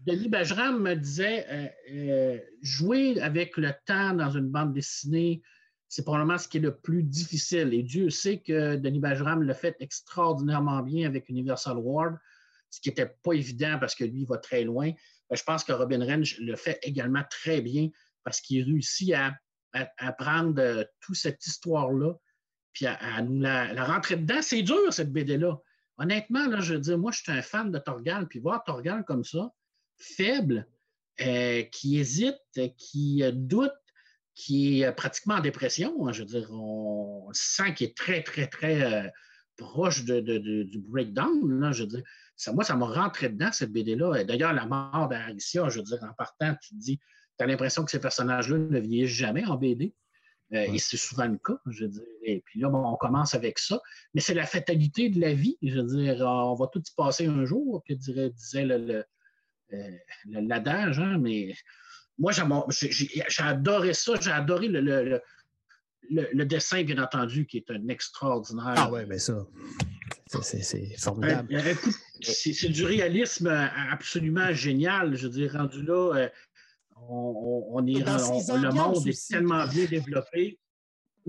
Denis Bajram me disait euh, euh, jouer avec le temps dans une bande dessinée, c'est probablement ce qui est le plus difficile. Et Dieu sait que Denis Bajram le fait extraordinairement bien avec Universal World, ce qui n'était pas évident parce que lui, il va très loin. Ben, je pense que Robin Renge le fait également très bien parce qu'il réussit à, prendre euh, toute cette histoire-là puis à, nous la, rentrer dedans. C'est dur, cette BD-là. Honnêtement, là, je veux dire, moi, je suis un fan de Torgal, puis voir Torgal comme ça, faible, euh, qui hésite, qui euh, doute, qui est pratiquement en dépression. Hein. je veux dire, on sent qu'il est très, très, très euh, proche de, du breakdown. je veux dire, ça, moi, ça m'a rentré dedans, cette BD-là. D'ailleurs, la mort d'Aricia, je veux dire, en partant, tu te dis, tu as l'impression que ces personnages-là ne vieillissent jamais en BD. Et c'est souvent le cas, je veux dire. Et puis là, on commence avec ça. Mais c'est la fatalité de la vie. Je veux dire, on va tout y passer un jour, que dirait, disait le euh, l'adage, hein, mais moi, j'ai adoré ça. J'ai adoré le, le, dessin, bien entendu, qui est un extraordinaire. Ah ouais, mais ça, c'est formidable. Euh, c'est du réalisme absolument génial. Je veux dire, rendu là, euh, on, est, le monde est tellement bien développé.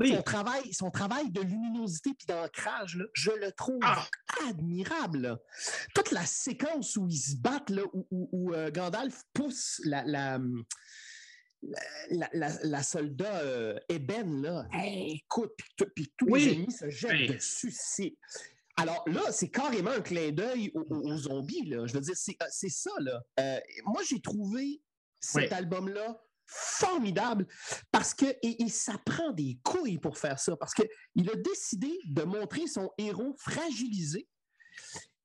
Son, travail, son travail de luminosité puis d'ancrage, je le trouve ah! admirable. Toute la séquence où ils se battent, là, où, euh, Gandalf pousse la, la, la, soldat euh, Eben, là, écoute, puis tous les ennemis se jettent dessus. Alors là, c'est carrément un clin d'œil aux, zombies. Là. Je veux dire, c'est euh, ça. Là. moi, j'ai trouvé cet album-là formidable parce que, et, ça prend des couilles pour faire ça, parce qu'il a décidé de montrer son héros fragilisé.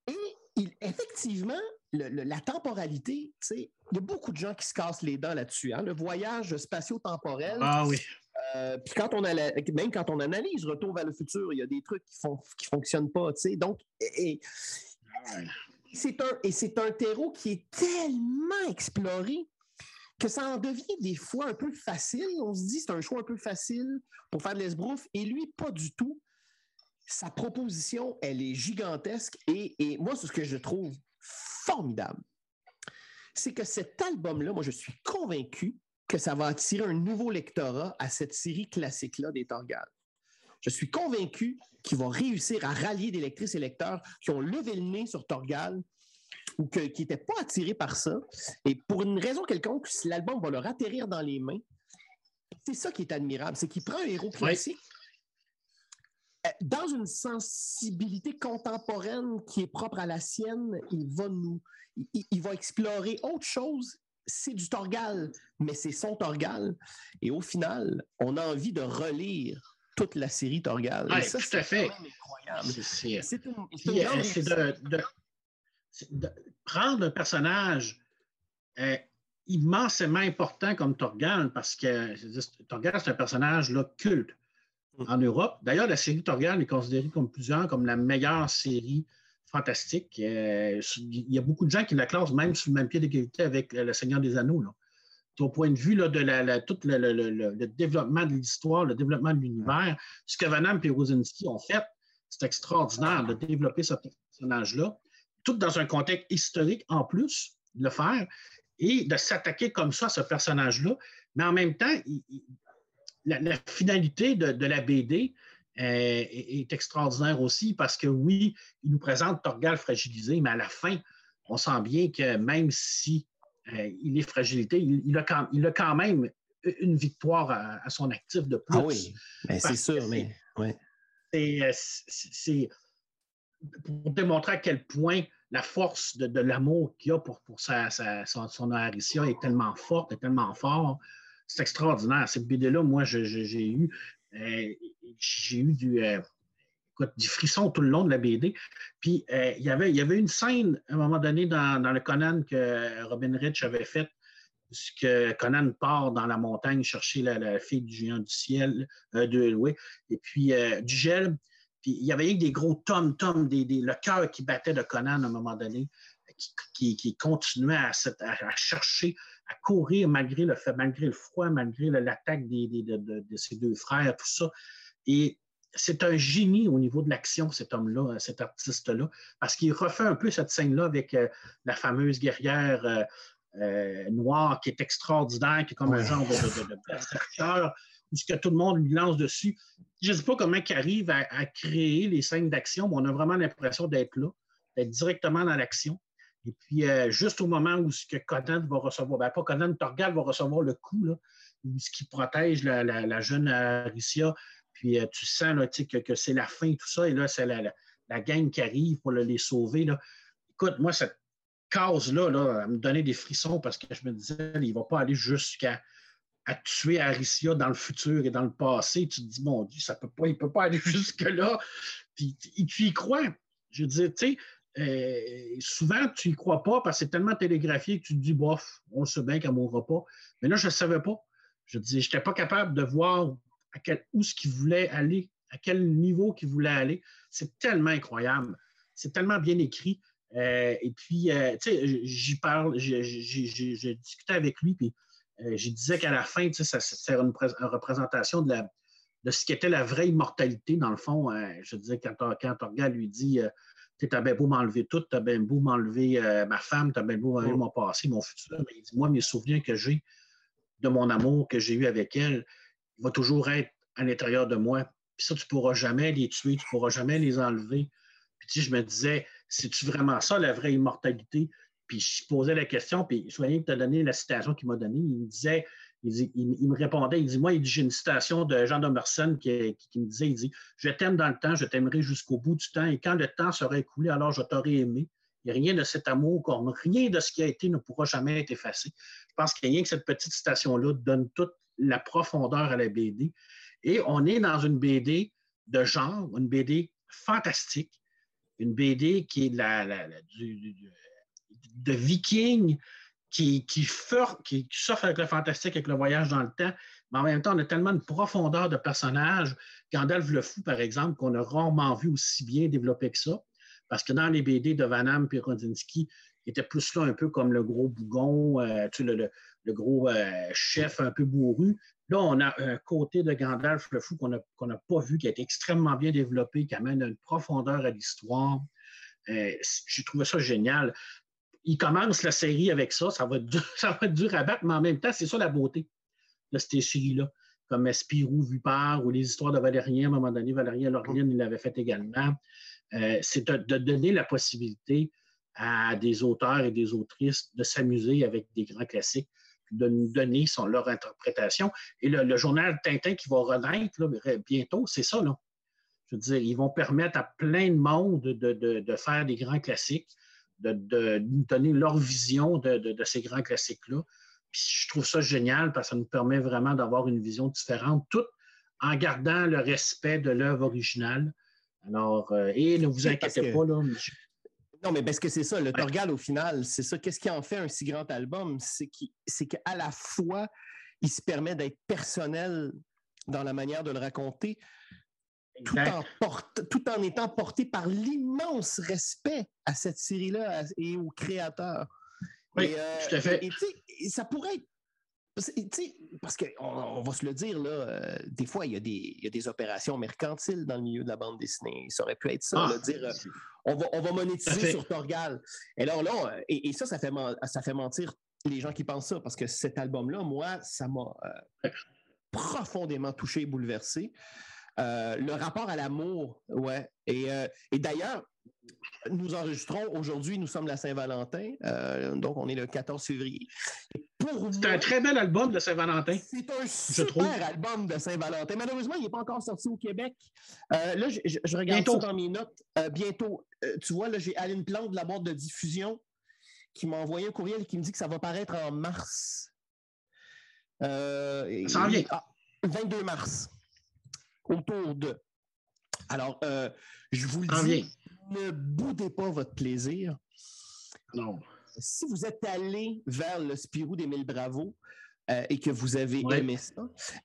Et il, effectivement, la temporalité, il y a beaucoup de gens qui se cassent les dents là-dessus. Hein. Le voyage spatio-temporel. Ah oui. Euh, puis quand on a même quand on analyse Retour vers le futur, il y a des trucs qui font qui fonctionnent pas, Donc, et, c'est un et c'est un terreau qui est tellement exploré que ça en devient des fois un peu facile. On se dit c'est un choix un peu facile pour faire de l'esbrouf, et lui, pas du tout. Sa proposition, elle est gigantesque, et, moi, c'est ce que je trouve formidable. C'est que cet album-là, moi, je suis convaincu que ça va attirer un nouveau lectorat à cette série classique-là des Torgal. Je suis convaincu qu'il va réussir à rallier des lectrices et lecteurs qui ont levé le nez sur Torgal ou qui n'étaient pas attirés par ça. Et pour une raison quelconque, si l'album va leur atterrir dans les mains, c'est ça qui est admirable, c'est qu'il prend un héros classique euh, dans une sensibilité contemporaine qui est propre à la sienne, il va nous, il, va explorer autre chose. C'est du Torgal, mais c'est son Torgal. Et au final, on a envie de relire toute la série Torgal. ça, tout à fait. C'est de, de prendre un personnage euh, immensément important comme Torgal, parce que Torgal, c'est un personnage là, culte mm. en Europe. D'ailleurs, la série Torgal est considérée comme plusieurs comme la meilleure série fantastique. Euh, il y a beaucoup de gens qui la classent même sur le même pied d'égalité avec Le Seigneur des Anneaux. Au point de vue là, de la, tout le, développement de l'histoire, le développement de l'univers, ce que Van Damme et Rosinski ont fait, c'est extraordinaire de développer ce personnage-là tout dans un contexte historique en plus, de le faire et de s'attaquer comme ça à ce personnage-là. Mais en même temps, la, finalité de, la BD euh, est, extraordinaire aussi parce que oui, il nous présente Torgal fragilisé, mais à la fin, on sent bien que même si euh, il est fragilité, il, a quand, il, a quand, même une victoire à, son actif de plus. Ah oui, ben, c'est sûr, mais ouais. Euh, c'est pour démontrer à quel point la force de, l'amour qu'il a pour, son, son est tellement forte, est tellement fort. C'est extraordinaire. Cette BD-là, moi, j'ai eu, euh, eu du, euh, du frisson tout le long de la BD. Puis, euh, il, y avait, une scène, à un moment donné, dans, le Conan que Robin Rich avait fait, que Conan part dans la montagne chercher la, fille du géant du ciel, de, oui, et puis du gel il y avait des gros tomes-tomes, des, le cœur qui battait de Conan à un moment donné, qui, continuait à, chercher, à courir malgré le, malgré le froid, malgré l'attaque de, ses deux frères, tout ça. Et c'est un génie au niveau de l'action, cet homme-là, cet artiste-là, parce qu'il refait un peu cette scène-là avec euh, la fameuse guerrière euh, euh, noire qui est extraordinaire, qui est comme un genre de, de, que tout le monde lui lance dessus. Je ne sais pas comment il arrive à, créer les scènes d'action, mais on a vraiment l'impression d'être là, d'être directement dans l'action. Et puis, euh, juste au moment où ce que Conan va recevoir, ben pas Conan, Torgal va recevoir le coup, là, ce qui protège la, jeune Aricia, puis euh, tu sens que, que c'est la fin, tout ça, et là, c'est la, la, gang qui arrive pour les sauver. Là. Écoute, moi, cette case-là, là, elle me donnait des frissons parce que je me disais, il ne va pas aller jusqu'à à tuer Aricia dans le futur et dans le passé, tu te dis, mon Dieu, ça peut pas, il ne peut pas aller *laughs* jusque-là. Puis tu y crois. Je veux dire, tu sais, euh, souvent, tu n'y crois pas parce que c'est tellement télégraphié que tu te dis, bof, on le sait bien qu'elle ne mourra pas. Mais là, je ne savais pas. Je dis, je n'étais pas capable de voir à quel, où ce qu'il voulait aller, à quel niveau qu'il voulait aller. C'est tellement incroyable. C'est tellement bien écrit. Euh, et puis, euh, tu sais, j'y parle, j'ai discuté avec lui, puis je disais qu'à la fin, c'est une, représentation de, la, de ce qu'était la vraie immortalité, dans le fond. Euh, je disais, quand, quand lui dit euh, Tu as bien beau m'enlever tout, tu as bien beau m'enlever ma femme, tu as bien beau m'enlever mm. mon passé, mon futur. Mais il dit Moi, mes souvenirs que j'ai de mon amour que j'ai eu avec elle, il va toujours être à l'intérieur de moi. Puis ça, tu ne pourras jamais les tuer, tu ne pourras jamais les enlever. Puis tu sais, je me disais, c'est-tu vraiment ça, la vraie immortalité? Puis je posais la question, puis que tu as donné la citation qu'il m'a donnée. Il me disait, il, me répondait, il dit, moi, j'ai une citation de Jean Domerson qui, qui, me disait, il dit, je t'aime dans le temps, je t'aimerai jusqu'au bout du temps, et quand le temps sera écoulé, alors je t'aurai aimé. Il a rien de cet amour, rien de ce qui a été ne pourra jamais être effacé. Je pense a rien que cette petite citation-là donne toute la profondeur à la BD. Et on est dans une BD de genre, une BD fantastique, une BD qui est de viking, qui, qui, qui, avec le fantastique, avec le voyage dans le temps, mais en même temps, on a tellement de profondeur de personnages. Gandalf le Fou, par exemple, qu'on a rarement vu aussi bien développé que ça. Parce que dans les BD de Van Damme et Rodzinski, il était plus là un peu comme le gros bougon, euh, tu sais, le, gros euh, chef un peu bourru. Là, on a un côté de Gandalf le fou qu'on n'a pas vu, qui a été extrêmement bien développé, qui amène une profondeur à l'histoire. Euh, j'ai trouvé ça génial. Il commence la série avec ça, *laughs* ça va, être dur, à battre, mais en même temps, c'est ça la beauté de cette série-là. Comme Spirou vu par, ou les histoires de Valérien, à un moment donné, Valérien Lorien, il l'avait fait également. Euh, c'est de, donner la possibilité à des auteurs et des autrices de s'amuser avec des grands classiques, de nous donner son, leur interprétation. Et le, journal Tintin qui va renaître bientôt, c'est ça. Là. Je veux dire, ils vont permettre à plein de monde de, faire des grands classiques, de, nous donner leur vision de, ces grands classiques-là. je trouve ça génial parce que ça nous permet vraiment d'avoir une vision différente, tout en gardant le respect de l'œuvre originale alors, euh, et ne vous inquiétez pas, là. Non, mais parce que c'est ça, le Torgal, au final, c'est ça. Qu'est-ce qui en fait un si grand album? C'est qu'à la fois, il se permet d'être personnel dans la manière de le raconter, tout en, tout en, étant porté par l'immense respect à cette série-là et au créateur. Oui, euh, tout à fait. et ça pourrait être parce qu'on on va se le dire, là, euh, des fois, il y, a des, y, a des opérations mercantiles dans le milieu de la bande dessinée. Ça aurait pu être ça, ah, dire euh, on, va, on va monétiser sur Torgal. Et alors là, et, ça, ça fait, ça fait mentir les gens qui pensent ça, parce que cet album-là, moi, ça m'a profondément touché et bouleversé. Le rapport à l'amour, ouais. Et, et d'ailleurs, nous enregistrons aujourd'hui, nous sommes la Saint-Valentin, euh, donc on est le 14 février. C'est un très bel album de Saint-Valentin. C'est un super album de Saint-Valentin. Malheureusement, il n'est pas encore sorti au Québec. Euh, là, je, regarde ça dans mes notes. Euh, bientôt. tu vois, là, j'ai Aline Plante de la boîte de diffusion qui m'a envoyé un courriel qui me dit que ça va paraître en mars. ça en vient. 22 ah, mars. Autour de. Alors, je vous le dis ne boudez pas votre plaisir. Non. Si vous êtes allé vers le Spirou d'Émile Bravo euh, et que vous avez aimé ça,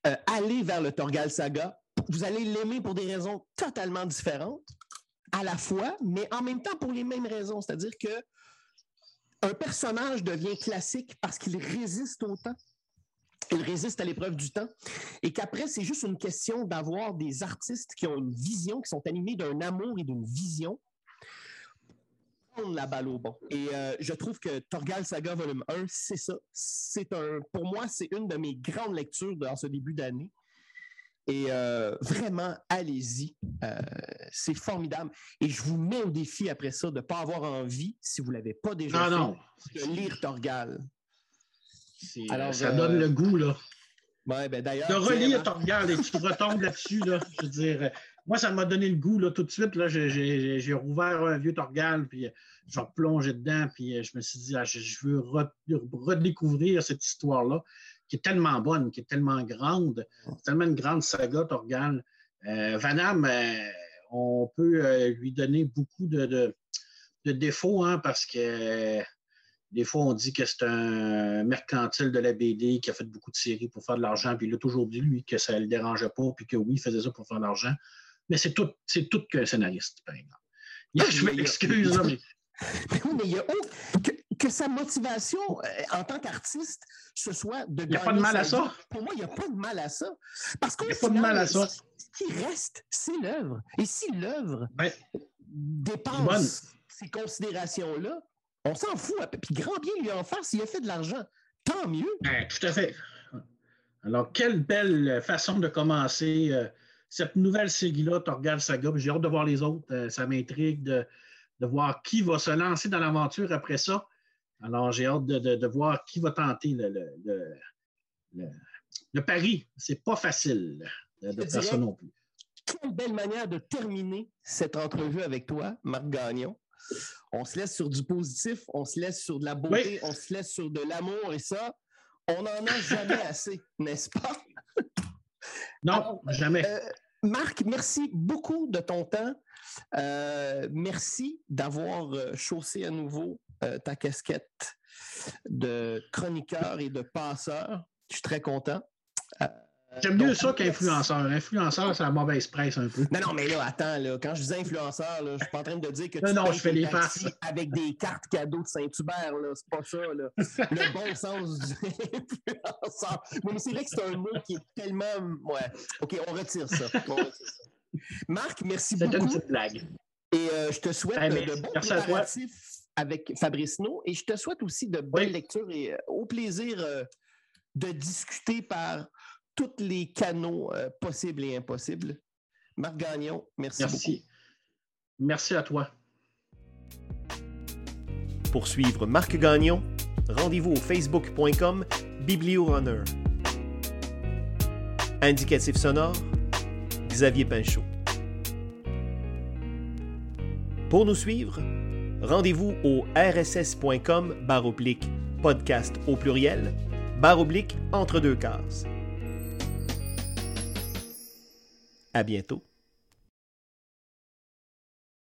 euh, allez vers le Torgal Saga. Vous allez l'aimer pour des raisons totalement différentes, à la fois, mais en même temps pour les mêmes raisons. C'est-à-dire que un personnage devient classique parce qu'il résiste au temps. Il résiste à l'épreuve du temps. Et qu'après, c'est juste une question d'avoir des artistes qui ont une vision, qui sont animés d'un amour et d'une vision la balle au bon. Et euh, je trouve que Torgal Saga Volume 1, c'est ça. C'est un, pour moi, c'est une de mes grandes lectures dans ce début d'année. Et euh, vraiment, allez-y. Euh, c'est formidable. Et je vous mets au défi après ça de ne pas avoir envie, si vous ne l'avez pas déjà fait, de lire Torgal. Alors, ça donne le goût, là. Ouais, ben d'ailleurs. De relire Torgal et tu retombes là-dessus, là. Je veux dire, moi, ça m'a donné le goût là, tout de suite. Là, j'ai, rouvert un vieux Torgal, puis euh, j'ai replongé dedans, puis euh, je me suis dit, ah, je, veux redécouvrir cette histoire-là, qui est tellement bonne, qui est tellement grande. C'est tellement une grande saga, Torgal. Euh, Vanam, on peut lui donner beaucoup de, défauts, hein, parce que des fois, on dit que c'est un mercantile de la BD qui a fait beaucoup de séries pour faire de l'argent, puis il a toujours dit, lui, que ça ne le dérangeait pas, puis que oui, il faisait ça pour faire de l'argent mais c'est tout, c'est tout qu'un scénariste, par exemple. je m'excuse, *laughs* mais. *laughs* mais il y a que, sa motivation euh, en tant qu'artiste, ce soit de Il n'y a pas de mal à ça. Pour moi, il n'y a pas de mal à ça. Parce qu'il n'y a pas de mal à ça. Ce qui reste, c'est l'œuvre. Et si l'œuvre ben, dépense ces considérations-là, on s'en fout. Puis grand bien lui en faire s'il a fait de l'argent. Tant mieux. Tout à fait. Alors, quelle belle façon de commencer euh, cette nouvelle série-là, Torgal Saga. J'ai hâte de voir les autres. Euh, ça m'intrigue de, voir qui va se lancer dans l'aventure après ça. Alors, j'ai hâte de, voir qui va tenter le, le, pari. C'est pas facile de, faire ça non plus. Quelle belle manière de terminer cette entrevue avec toi, Marc Gagnon. On se laisse sur du positif, on se laisse sur de la beauté, on se laisse sur de l'amour et ça, on n'en a jamais *laughs* assez, n'est-ce pas? Non, jamais. Euh, Marc, merci beaucoup de ton temps. Euh, merci d'avoir euh, chaussé à nouveau ta casquette de chroniqueur et de passeur. Je suis très content. J'aime mieux ça qu'influenceur. Influenceur, c'est la mauvaise presse un peu. Non, non, mais là, attends, là, quand je dis influenceur, là, je suis pas en train de dire que tu non, je fais les passes. avec des cartes cadeaux de Saint-Hubert, là, c'est pas ça, là. Le bon *laughs* sens du influenceur. Mais c'est vrai que c'est un mot qui est tellement. Ouais. OK, on retire ça. Marc, merci beaucoup. C'est une petite blague. Et euh, je te souhaite de bons préparatifs avec Fabrice No et je te souhaite aussi de bonnes lectures et euh, au plaisir euh, de discuter par tous les canaux euh, possibles et impossibles. Marc Gagnon, merci, merci. beaucoup. Merci à toi. Pour suivre Marc Gagnon, rendez-vous au facebook.com BiblioRunner. Indicatif sonore, Xavier Pinchot. Pour nous suivre, rendez-vous au rss.com baroblique podcast au pluriel, baroblique entre deux cases. À bientôt.